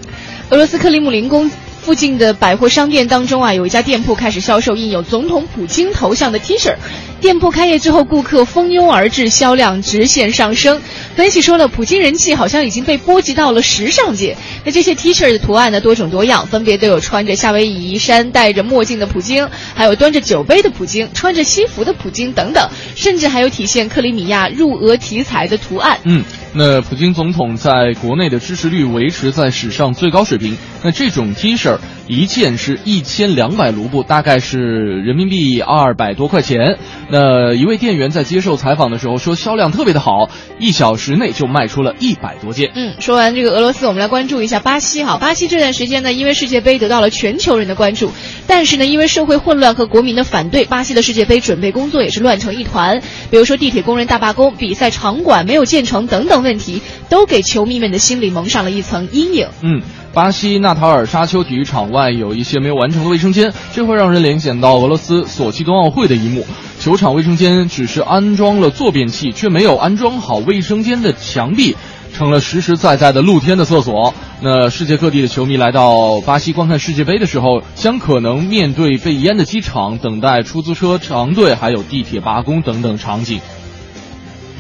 俄罗斯克里姆林宫附近的百货商店当中啊，有一家店铺开始销售印有总统普京头像的 T 恤。店铺开业之后，顾客蜂拥而至，销量直线上升。分析说了，普京人气好像已经被波及到了时尚界。那这些 T 恤的图案呢，多种多样，分别都有穿着夏威夷衫、戴着墨镜的普京，还有端着酒杯的普京，穿着西服的普京等等，甚至还有体现克里米亚入俄题材的图案。嗯，那普京总统在国内的支持率维持在史上最高水平。那这种 T 恤一件是一千两百卢布，大概是人民币二百多块钱。那一位店员在接受采访的时候说，销量特别的好，一小时内就卖出了一百多件。嗯，说完这个俄罗斯，我们来关注一下巴西哈。巴西这段时间呢，因为世界杯得到了全球人的关注，但是呢，因为社会混乱和国民的反对，巴西的世界杯准备工作也是乱成一团。比如说地铁工人大罢工、比赛场馆没有建成等等问题，都给球迷们的心里蒙上了一层阴影。嗯。巴西纳塔尔沙丘体育场外有一些没有完成的卫生间，这会让人联想到俄罗斯索契冬奥会的一幕。球场卫生间只是安装了坐便器，却没有安装好卫生间的墙壁，成了实实在在的露天的厕所。那世界各地的球迷来到巴西观看世界杯的时候，将可能面对被淹的机场、等待出租车长队，还有地铁罢工等等场景。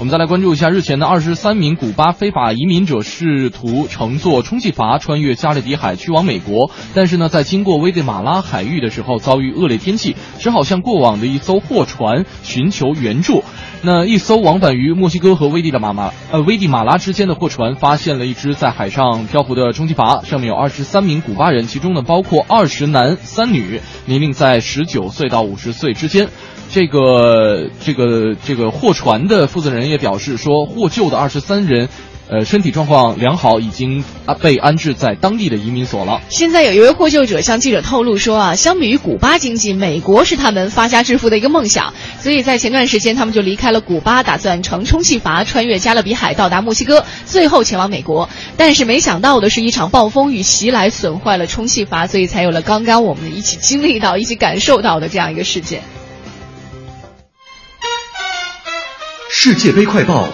我们再来关注一下，日前的二十三名古巴非法移民者试图乘坐充气筏穿越加勒比海去往美国，但是呢，在经过危地马拉海域的时候遭遇恶劣天气，只好向过往的一艘货船寻求援助。那一艘往返于墨西哥和危地的马马呃危地马拉之间的货船发现了一只在海上漂浮的充气筏，上面有二十三名古巴人，其中呢包括二十男三女，年龄在十九岁到五十岁之间。这个这个这个货船的负责人也表示说，获救的二十三人，呃，身体状况良好，已经啊被安置在当地的移民所了。现在有一位获救者向记者透露说啊，相比于古巴经济，美国是他们发家致富的一个梦想，所以在前段时间他们就离开了古巴，打算乘充气筏穿越加勒比海到达墨西哥，最后前往美国。但是没想到的是一场暴风雨袭来，损坏了充气筏，所以才有了刚刚我们一起经历到、一起感受到的这样一个事件。世界杯快报。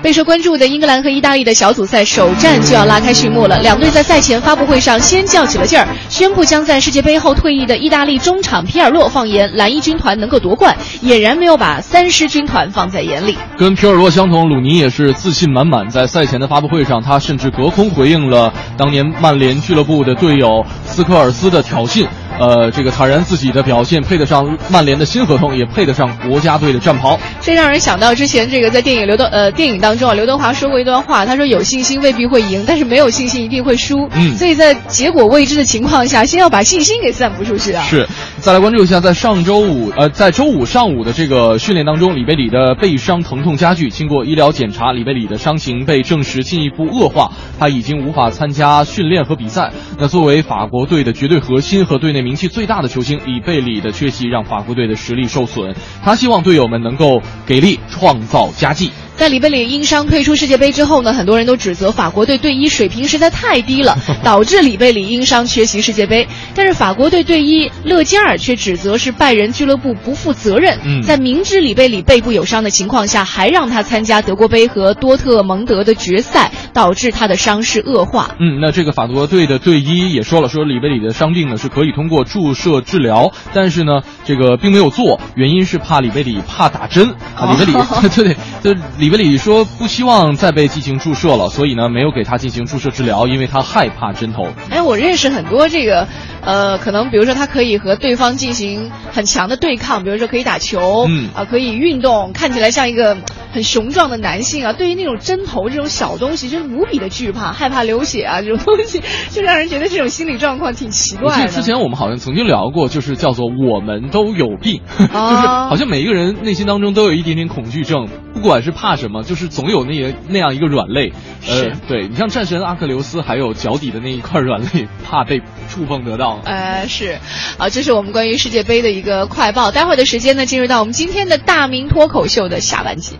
备受关注的英格兰和意大利的小组赛首战就要拉开序幕了。两队在赛前发布会上先较起了劲儿，宣布将在世界杯后退役的意大利中场皮尔洛放言蓝衣军团能够夺冠，俨然没有把三狮军团放在眼里。跟皮尔洛相同，鲁尼也是自信满满。在赛前的发布会上，他甚至隔空回应了当年曼联俱乐部的队友斯科尔斯的挑衅。呃，这个坦然自己的表现配得上曼联的新合同，也配得上国家队的战袍。这让人想到之前这个在电影刘德呃电影当中啊，刘德华说过一段话，他说有信心未必会赢，但是没有信心一定会输。嗯，所以在结果未知的情况下，先要把信心给散布出去啊。是，再来关注一下，在上周五，呃，在周五上午的这个训练当中，里贝里的背伤疼痛加剧，经过医疗检查，里贝里的伤情被证实进一步恶化，他已经无法参加训练和比赛。那作为法国队的绝对核心和队内名气最大的球星，里贝里的缺席让法国队的实力受损。他希望队友们能够给力，创造佳绩。在里贝里因伤退出世界杯之后呢，很多人都指责法国队队医水平实在太低了，(laughs) 导致里贝里因伤缺席世界杯。但是法国队队医勒加尔却指责是拜仁俱乐部不负责任，嗯在明知里贝里背部有伤的情况下，还让他参加德国杯和多特蒙德的决赛，导致他的伤势恶化。嗯，那这个法国队的队医也说了，说里贝里的伤病呢是可以通过注射治疗，但是呢，这个并没有做，原因是怕里贝里怕打针啊。里贝里，(laughs) 对对，就里贝里说不希望再被进行注射了，所以呢没有给他进行注射治疗，因为他害怕针头。哎，我认识很多这个，呃，可能比如说他可以和对方进行很强的对抗，比如说可以打球，嗯啊、可以运动，看起来像一个很雄壮的男性啊。对于那种针头这种小东西，真无比的惧怕，害怕流血啊，这种东西，就让人觉得这种心理状况挺奇怪的。之前我们好像曾经聊过，就是叫做“我们都有病”，哦 (laughs) 就是好像每一个人内心当中都有一点点恐惧症，不管是怕什么，就是总有那些那样一个软肋。呃，对你像战神阿克琉斯，还有脚底的那一块软肋，怕被触碰得到。呃，是，啊，这是我们关于世界杯的一个快报。待会儿的时间呢，进入到我们今天的大明脱口秀的下半集。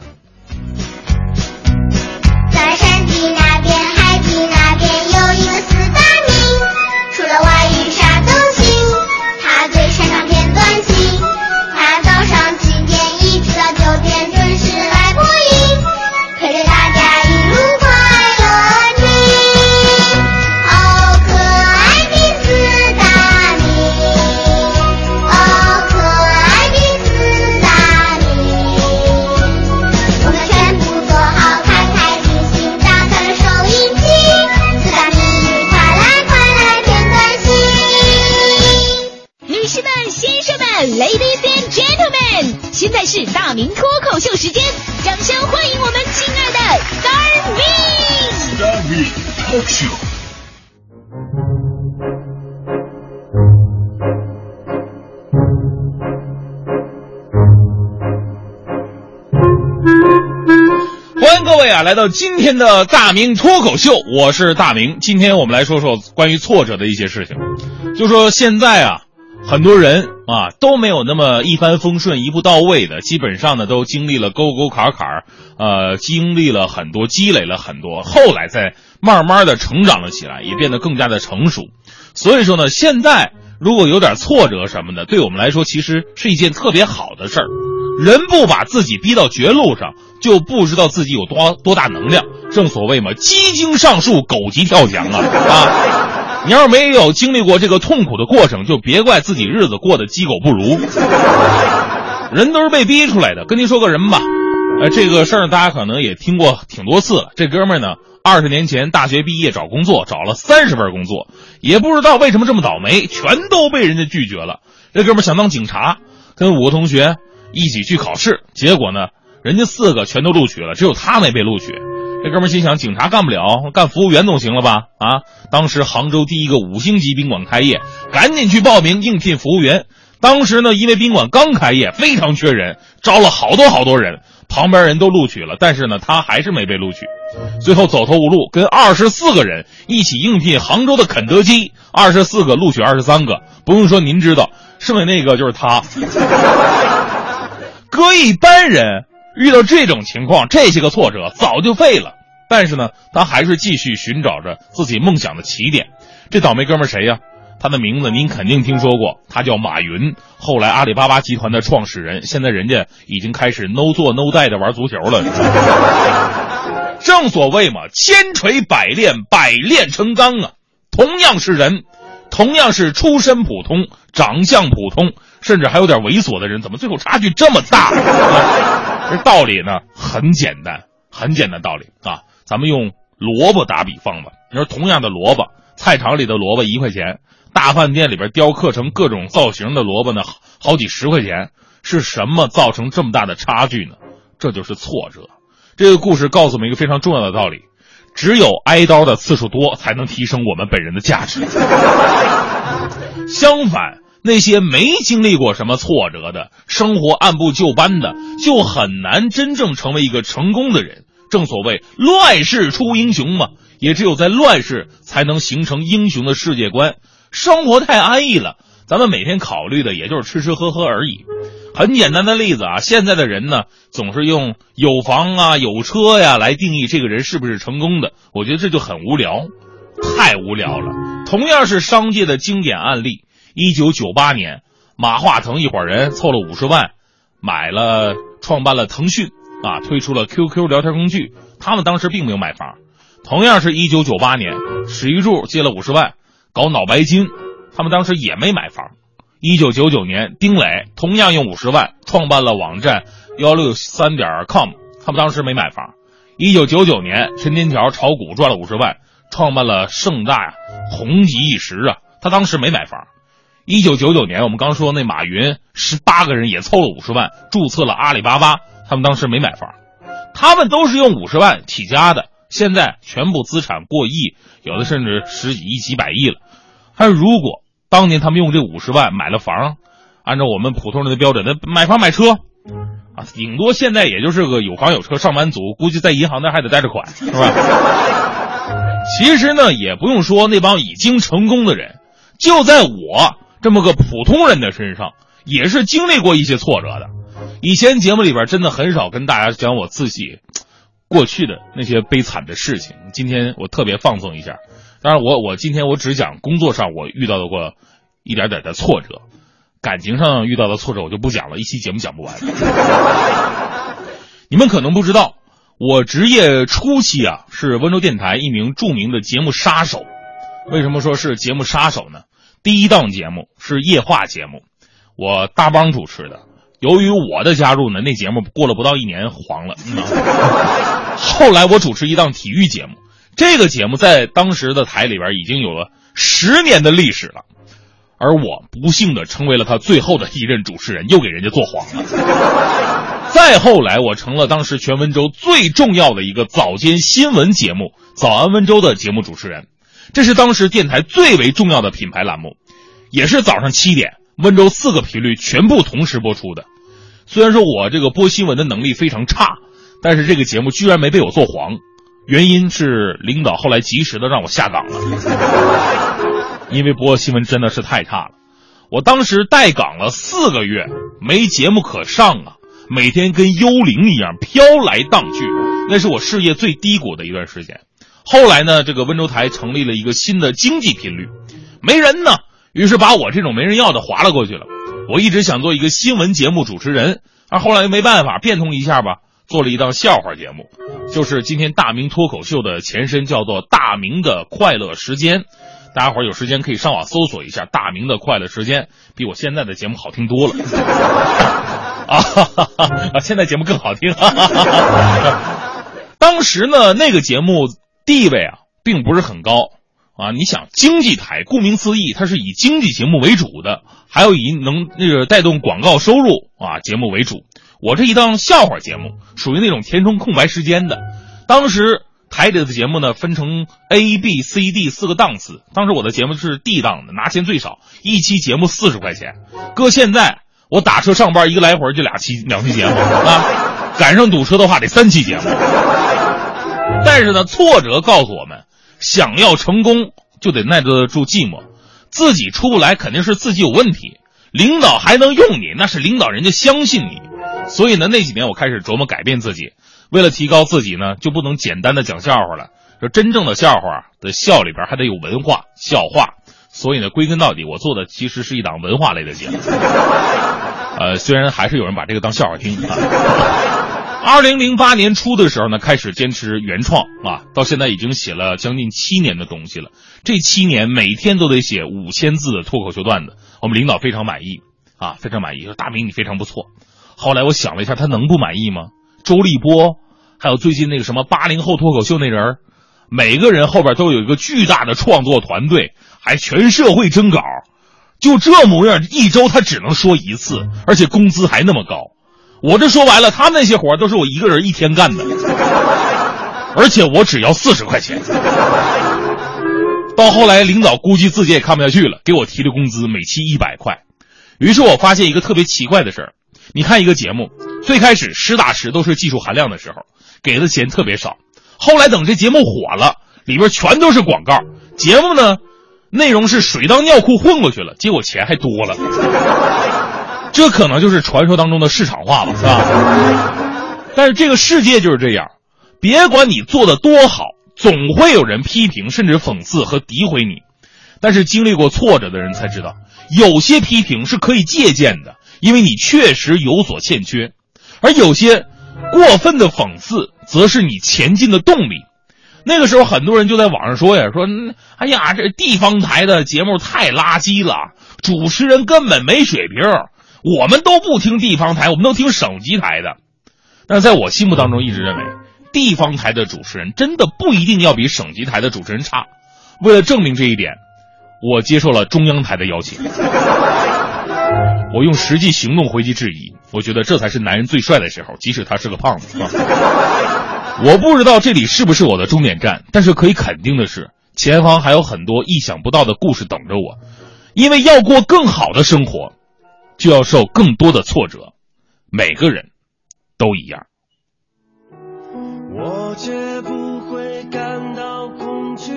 在山地那现在是大明脱口秀时间，掌声欢迎我们亲爱的。大明。欢迎各位啊，来到今天的大明脱口秀，我是大明。今天我们来说说关于挫折的一些事情。就说现在啊，很多人啊都没有那么一帆风顺、一步到位的，基本上呢都经历了沟沟坎坎，呃，经历了很多，积累了很多，后来再慢慢的成长了起来，也变得更加的成熟。所以说呢，现在如果有点挫折什么的，对我们来说其实是一件特别好的事儿。人不把自己逼到绝路上，就不知道自己有多多大能量。正所谓嘛，鸡精上树，狗急跳墙啊啊！你要是没有经历过这个痛苦的过程，就别怪自己日子过得鸡狗不如。人都是被逼出来的。跟您说个人吧，呃，这个事儿大家可能也听过挺多次了。这哥们儿呢，二十年前大学毕业找工作，找了三十份工作，也不知道为什么这么倒霉，全都被人家拒绝了。这哥们儿想当警察，跟五个同学一起去考试，结果呢，人家四个全都录取了，只有他没被录取。这哥们心想，警察干不了，干服务员总行了吧？啊！当时杭州第一个五星级宾馆开业，赶紧去报名应聘服务员。当时呢，因为宾馆刚开业，非常缺人，招了好多好多人，旁边人都录取了，但是呢，他还是没被录取。最后走投无路，跟二十四个人一起应聘杭州的肯德基，二十四个录取二十三个，不用说您知道，剩下那个就是他。(laughs) 搁一般人遇到这种情况，这些个挫折早就废了。但是呢，他还是继续寻找着自己梦想的起点。这倒霉哥们谁呀？他的名字您肯定听说过，他叫马云，后来阿里巴巴集团的创始人。现在人家已经开始 no 做 no 带的玩足球了。正所谓嘛，千锤百炼，百炼成钢啊。同样是人，同样是出身普通、长相普通，甚至还有点猥琐的人，怎么最后差距这么大？这道理呢很简单，很简单道理啊。咱们用萝卜打比方吧，你说同样的萝卜，菜场里的萝卜一块钱，大饭店里边雕刻成各种造型的萝卜呢，好几十块钱。是什么造成这么大的差距呢？这就是挫折。这个故事告诉我们一个非常重要的道理：只有挨刀的次数多，才能提升我们本人的价值。(laughs) 相反，那些没经历过什么挫折的，生活按部就班的，就很难真正成为一个成功的人。正所谓乱世出英雄嘛，也只有在乱世才能形成英雄的世界观。生活太安逸了，咱们每天考虑的也就是吃吃喝喝而已。很简单的例子啊，现在的人呢，总是用有房啊、有车呀来定义这个人是不是成功的。我觉得这就很无聊，太无聊了。同样是商界的经典案例，一九九八年，马化腾一伙人凑了五十万，买了创办了腾讯啊，推出了 QQ 聊天工具。他们当时并没有买房。同样是一九九八年，史玉柱借了五十万搞脑白金，他们当时也没买房。一九九九年，丁磊同样用五十万创办了网站幺六三点 com，他们当时没买房。一九九九年，陈天桥炒股赚了五十万，创办了盛大呀，红极一时啊，他当时没买房。一九九九年，我们刚说那马云十八个人也凑了五十万，注册了阿里巴巴，他们当时没买房。他们都是用五十万起家的，现在全部资产过亿，有的甚至十几亿、几百亿了。还如果当年他们用这五十万买了房，按照我们普通人的标准，那买房买车啊，顶多现在也就是个有房有车上班族，估计在银行那还得贷着款，是吧？其实呢，也不用说那帮已经成功的人，就在我这么个普通人的身上，也是经历过一些挫折的。以前节目里边真的很少跟大家讲我自己过去的那些悲惨的事情，今天我特别放纵一下。当然我，我今天我只讲工作上我遇到的过一点点的挫折，感情上遇到的挫折我就不讲了，一期节目讲不完。(laughs) 你们可能不知道，我职业初期啊是温州电台一名著名的节目杀手。为什么说是节目杀手呢？第一档节目是夜话节目，我大帮主持的。由于我的加入呢，那节目过了不到一年黄了。嗯、(laughs) 后来我主持一档体育节目。这个节目在当时的台里边已经有了十年的历史了，而我不幸的成为了他最后的一任主持人，又给人家做黄了。(laughs) 再后来，我成了当时全温州最重要的一个早间新闻节目《早安温州》的节目主持人，这是当时电台最为重要的品牌栏目，也是早上七点，温州四个频率全部同时播出的。虽然说我这个播新闻的能力非常差，但是这个节目居然没被我做黄。原因是领导后来及时的让我下岗了，因为播新闻真的是太差了。我当时待岗了四个月，没节目可上啊，每天跟幽灵一样飘来荡去，那是我事业最低谷的一段时间。后来呢，这个温州台成立了一个新的经济频率，没人呢，于是把我这种没人要的划了过去了。我一直想做一个新闻节目主持人，而后来又没办法，变通一下吧。做了一档笑话节目，就是今天大明脱口秀的前身，叫做《大明的快乐时间》。大家伙有时间可以上网搜索一下《大明的快乐时间》，比我现在的节目好听多了。(laughs) 啊！现在节目更好听。哈哈哈当时呢，那个节目地位啊，并不是很高啊。你想，经济台顾名思义，它是以经济节目为主的，还有以能那个带动广告收入啊节目为主。我这一档笑话节目属于那种填充空白时间的。当时台里的节目呢分成 A、B、C、D 四个档次。当时我的节目是 D 档的，拿钱最少，一期节目四十块钱。搁现在我打车上班一个来回就俩期两期节目啊，赶上堵车的话得三期节目。但是呢，挫折告诉我们，想要成功就得耐得住寂寞，自己出不来肯定是自己有问题。领导还能用你，那是领导人家相信你。所以呢，那几年我开始琢磨改变自己，为了提高自己呢，就不能简单的讲笑话了。说真正的笑话的笑里边还得有文化，笑话。所以呢，归根到底，我做的其实是一档文化类的节目。(laughs) 呃，虽然还是有人把这个当笑话听啊。二零零八年初的时候呢，开始坚持原创啊，到现在已经写了将近七年的东西了。这七年每天都得写五千字的脱口秀段子，我们领导非常满意啊，非常满意，说大明你非常不错。后来我想了一下，他能不满意吗？周立波，还有最近那个什么八零后脱口秀那人，每个人后边都有一个巨大的创作团队，还全社会征稿，就这模样，一周他只能说一次，而且工资还那么高。我这说白了，他们那些活都是我一个人一天干的，而且我只要四十块钱。到后来，领导估计自己也看不下去了，给我提的工资每期一百块。于是我发现一个特别奇怪的事儿，你看一个节目，最开始实打实都是技术含量的时候，给的钱特别少，后来等这节目火了，里边全都是广告，节目呢内容是水当尿裤混过去了，结果钱还多了，这可能就是传说当中的市场化吧，是吧？但是这个世界就是这样，别管你做的多好，总会有人批评甚至讽刺和诋毁你。但是经历过挫折的人才知道，有些批评是可以借鉴的，因为你确实有所欠缺；而有些过分的讽刺，则是你前进的动力。那个时候，很多人就在网上说呀，说，哎呀，这地方台的节目太垃圾了，主持人根本没水平，我们都不听地方台，我们都听省级台的。但是在我心目当中，一直认为，地方台的主持人真的不一定要比省级台的主持人差。为了证明这一点，我接受了中央台的邀请，我用实际行动回击质疑。我觉得这才是男人最帅的时候，即使他是个胖子。啊我不知道这里是不是我的终点站，但是可以肯定的是，前方还有很多意想不到的故事等着我。因为要过更好的生活，就要受更多的挫折。每个人都一样。我绝不会感到恐惧。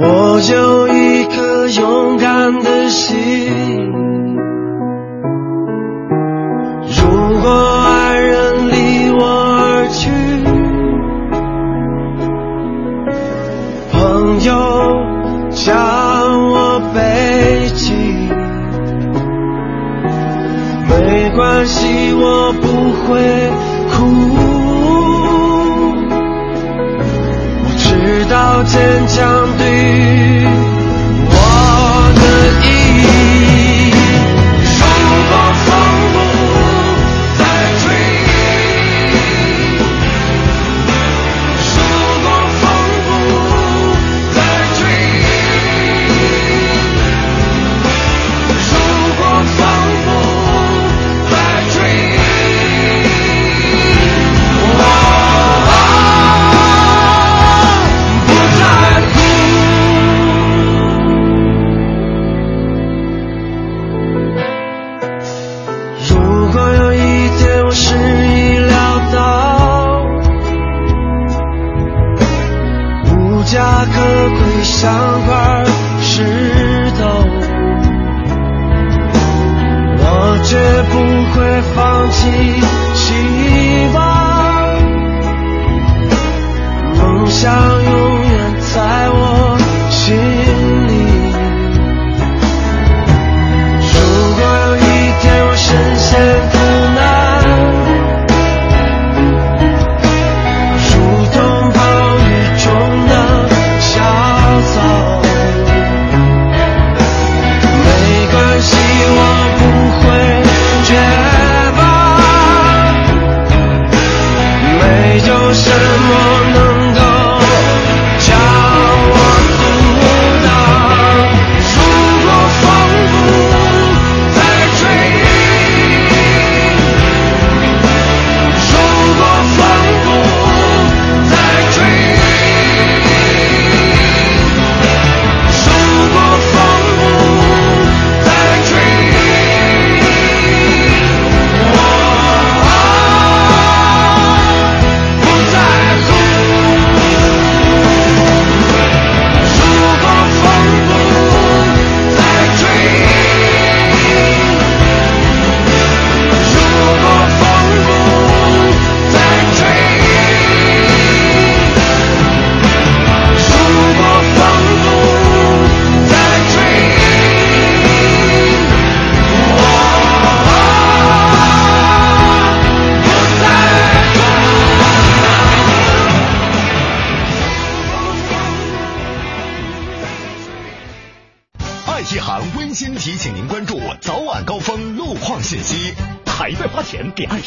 我有一颗勇敢的心。如果爱人离我而去，朋友将可惜，我不会哭。我知道坚强对梦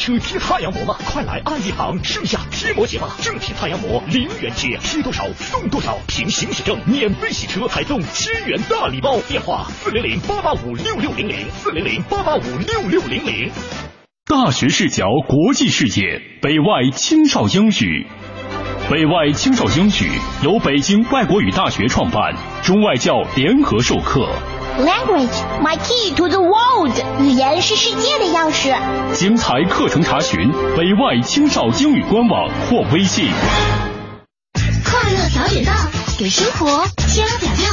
钱给爱车贴太阳膜吗？快来爱一行盛夏贴膜节吧！正品太阳膜零元贴，贴多少送多少，凭行驶证免费洗车，还送千元大礼包。电话四零零八八五六六零零四零零八八五六六零零。大学视角，国际视野，北外青少英语。北外青少英语由北京外国语大学创办，中外教联合授课。Language, my key to the world。语言是世界的钥匙。精彩课程查询北外青少英语官网或微信。快乐早点到，给生活加点料。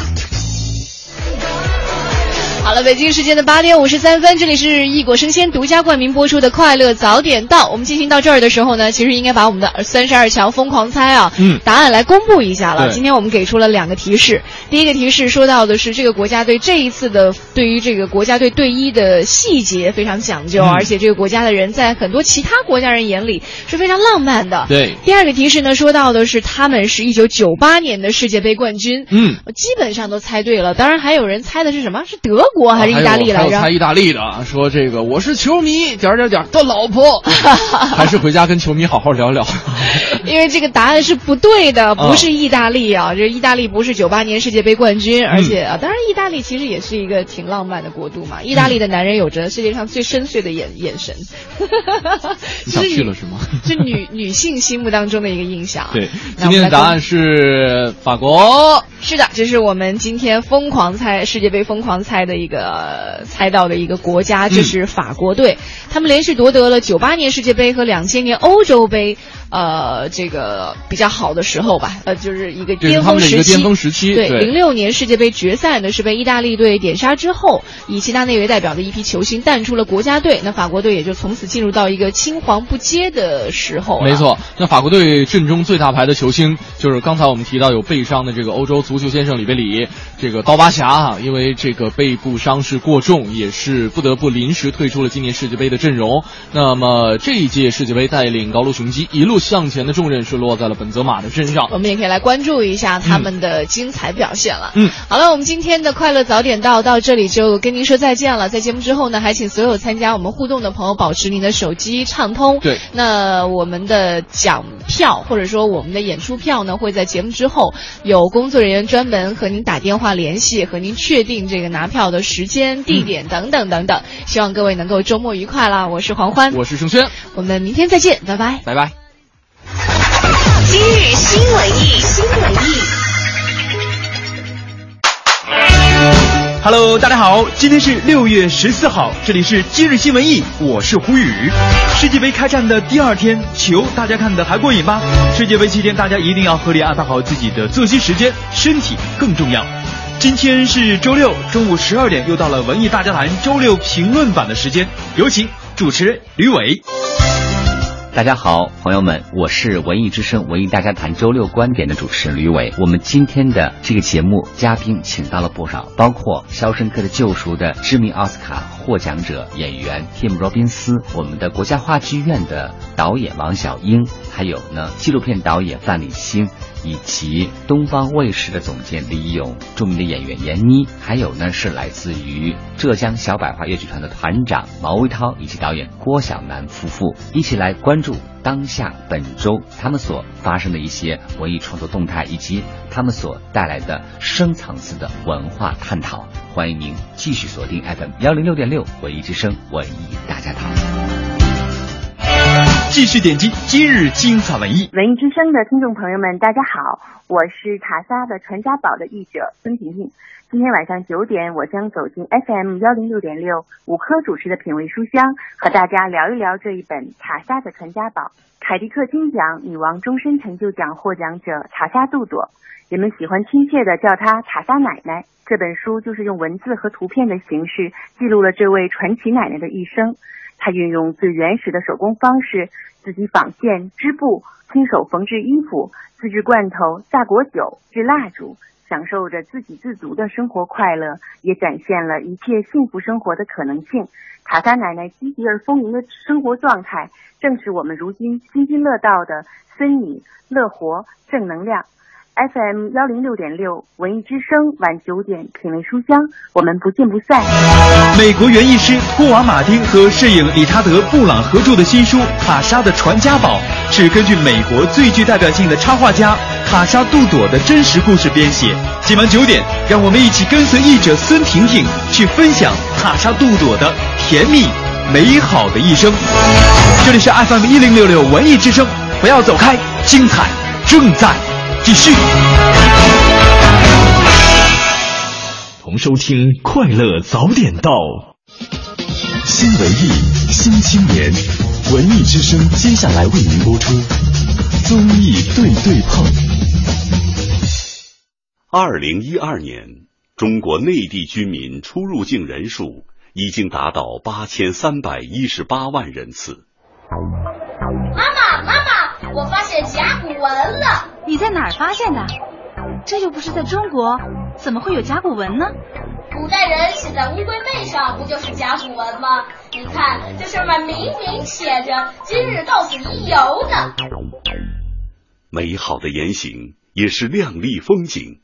好了，北京时间的八点五十三分，这里是异果生鲜独家冠名播出的《快乐早点到》。我们进行到这儿的时候呢，其实应该把我们的三十二强疯狂猜啊，嗯，答案来公布一下了。今天我们给出了两个提示，第一个提示说到的是这个国家队这一次的对于这个国家队队医的细节非常讲究，嗯而且这个国家的人在很多其他国家人眼里是非常浪漫的。对第二个提示呢，说到的是他们是一九九八年的世界杯冠军，嗯，我基本上都猜对了。当然还有人猜的是什么？是德国还是意大利来着？猜意大利的，说这个我是球迷点点点儿的老婆，(laughs) 还是回家跟球迷好好聊聊。(laughs) 因为这个答案是不对的，哦不是意大利啊，这意大利不是九八年世界杯冠军，而且啊，当然意大利其实也是一个挺浪漫的国度嘛。意大利的男人有着世界上最深邃的眼眼神，(laughs) 你想去了是吗？是女女性心目当中的一个印象。对，今天的答案是法国。是的，这是我们今天疯狂猜世界杯疯狂猜的一个猜到的一个国家，就是法国队。他们连续夺得了九八年世界杯和两千年欧洲杯，呃，这个比较好的时候吧，呃，就是一个巅峰时期。巅峰时期对，对零六年世界杯决赛呢是被意大利队点杀之后，以齐达内为代表的一批球星淡出了国家队，那法国队也就从此进入到一个青黄不接的时候。没错，那法国队阵中最大牌的球星就是刚才我们提到有背伤的这个欧洲足球先生里贝里，这个刀疤侠啊，因为这个背部伤势过重，也是不得不临时退出了今年世界杯的阵容。那么这一届世界杯带领高卢雄鸡一路向前的重任是落在了本泽马的身上。我们也可以来关注一下他们的精彩表现了。嗯，好了，我们今天的快乐早点到到这里就跟您说再见了。在节目之后呢，还请所有参加我们互动的朋友保持您的手机畅通。对，那我们的奖票或者说我们的演出票呢，会在节目之后有工作人员专门和您打电话联系，和您确定这个拿票的时间、地点等等等等。希望各位能够周末愉快啦！我是黄欢，我是盛轩，我们明天再见，拜拜，拜拜。今日新文艺，新文艺。Hello，大家好，今天是六月十四号，这里是今日新文艺，我是胡宇。世界杯开战的第二天，球大家看的还过瘾吗？世界杯期间，大家一定要合理安排好自己的作息时间，身体更重要。今天是周六中午十二点，又到了文艺大家谈周六评论版的时间，有请主持人吕伟。大家好，朋友们，我是文艺之声文艺大家谈周六观点的主持人吕伟。我们今天的这个节目嘉宾请到了不少，包括《肖申克的救赎》的知名奥斯卡获奖者演员 Tim 罗宾斯，我们的国家话剧院的导演王小英，还有呢纪录片导演范礼新。以及东方卫视的总监李勇、著名的演员闫妮，还有呢是来自于浙江小百花越剧团的团长毛维涛以及导演郭晓楠夫妇，一起来关注当下本周他们所发生的一些文艺创作动态，以及他们所带来的深层次的文化探讨。欢迎您继续锁定 FM 幺零六点六文艺之声文艺大家谈。继续点击今日精彩文艺。文艺之声的听众朋友们，大家好，我是塔莎的传家宝的译者孙婷婷。今天晚上九点，我将走进 FM 幺零六点六五科主持的品味书香，和大家聊一聊这一本塔莎的传家宝——凯迪克金奖女王终身成就奖获奖者塔莎杜朵，人们喜欢亲切的叫她塔莎奶奶。这本书就是用文字和图片的形式记录了这位传奇奶奶的一生。他运用最原始的手工方式，自己纺线、织布，亲手缝制衣服，自制罐头、榨果酒、制蜡烛，享受着自给自足的生活快乐，也展现了一切幸福生活的可能性。塔莎奶奶积极而丰盈的生活状态，正是我们如今津津乐道的森女、乐活、正能量。FM 幺零六点六文艺之声晚九点品味书香，我们不见不散。美国园艺师托瓦马丁和摄影理查德·布朗合著的新书《卡莎的传家宝》，是根据美国最具代表性的插画家卡莎·杜朵的真实故事编写。今晚九点，让我们一起跟随译者孙婷婷去分享卡莎·杜朵的甜蜜美好的一生。这里是 FM 一零六六文艺之声，不要走开，精彩正在继续。同收听《快乐早点到》。新文艺新青年，文艺之声接下来为您播出综艺对对碰。二零一二年，中国内地居民出入境人数已经达到八千三百一十八万人次。妈妈，妈妈，我发现甲骨文了！你在哪儿发现的？这又不是在中国，怎么会有甲骨文呢？古代人写在乌龟背上，不就是甲骨文吗？你看，这上面明明写着“今日到此一游”呢。美好的言行也是亮丽风景，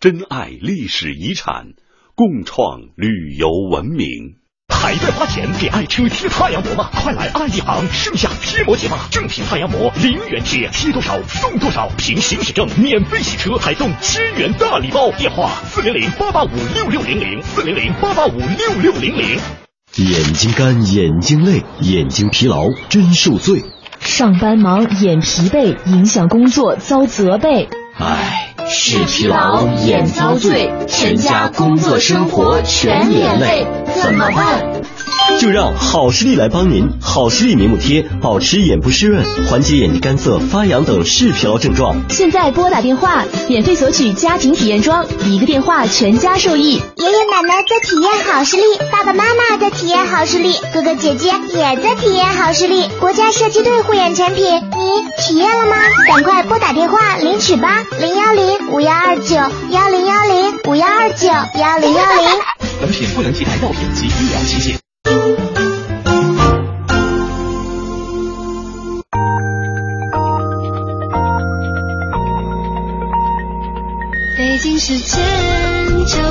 珍爱历史遗产，共创旅游文明。还在花钱给爱车贴太阳膜吗？快来爱一行盛夏贴膜节吧！正品太阳膜零元贴，贴多少送多少，凭行驶证免费洗车，还送千元大礼包。电话四零零八八五六六零零四零零八八五六六零零。眼睛干，眼睛累，眼睛疲劳真受罪。上班忙，眼疲惫，影响工作遭责备。唉，视疲劳，眼遭罪，全家工作生活全连累，怎么办？就让好视力来帮您，好视力明目贴保持眼部湿润，缓解眼睛干涩、发痒等视疲劳症状。现在拨打电话，免费索取家庭体验装，一个电话全家受益。爷爷奶奶在体验好视力，爸爸妈妈在体验好视力，哥哥姐姐也在体验好视力。国家射击队护眼产品，你体验了吗？赶快拨打电话领取吧，零幺零五幺二九幺零幺零五幺二九幺零幺零。本品不能替代药品及医疗器械。北京时间九。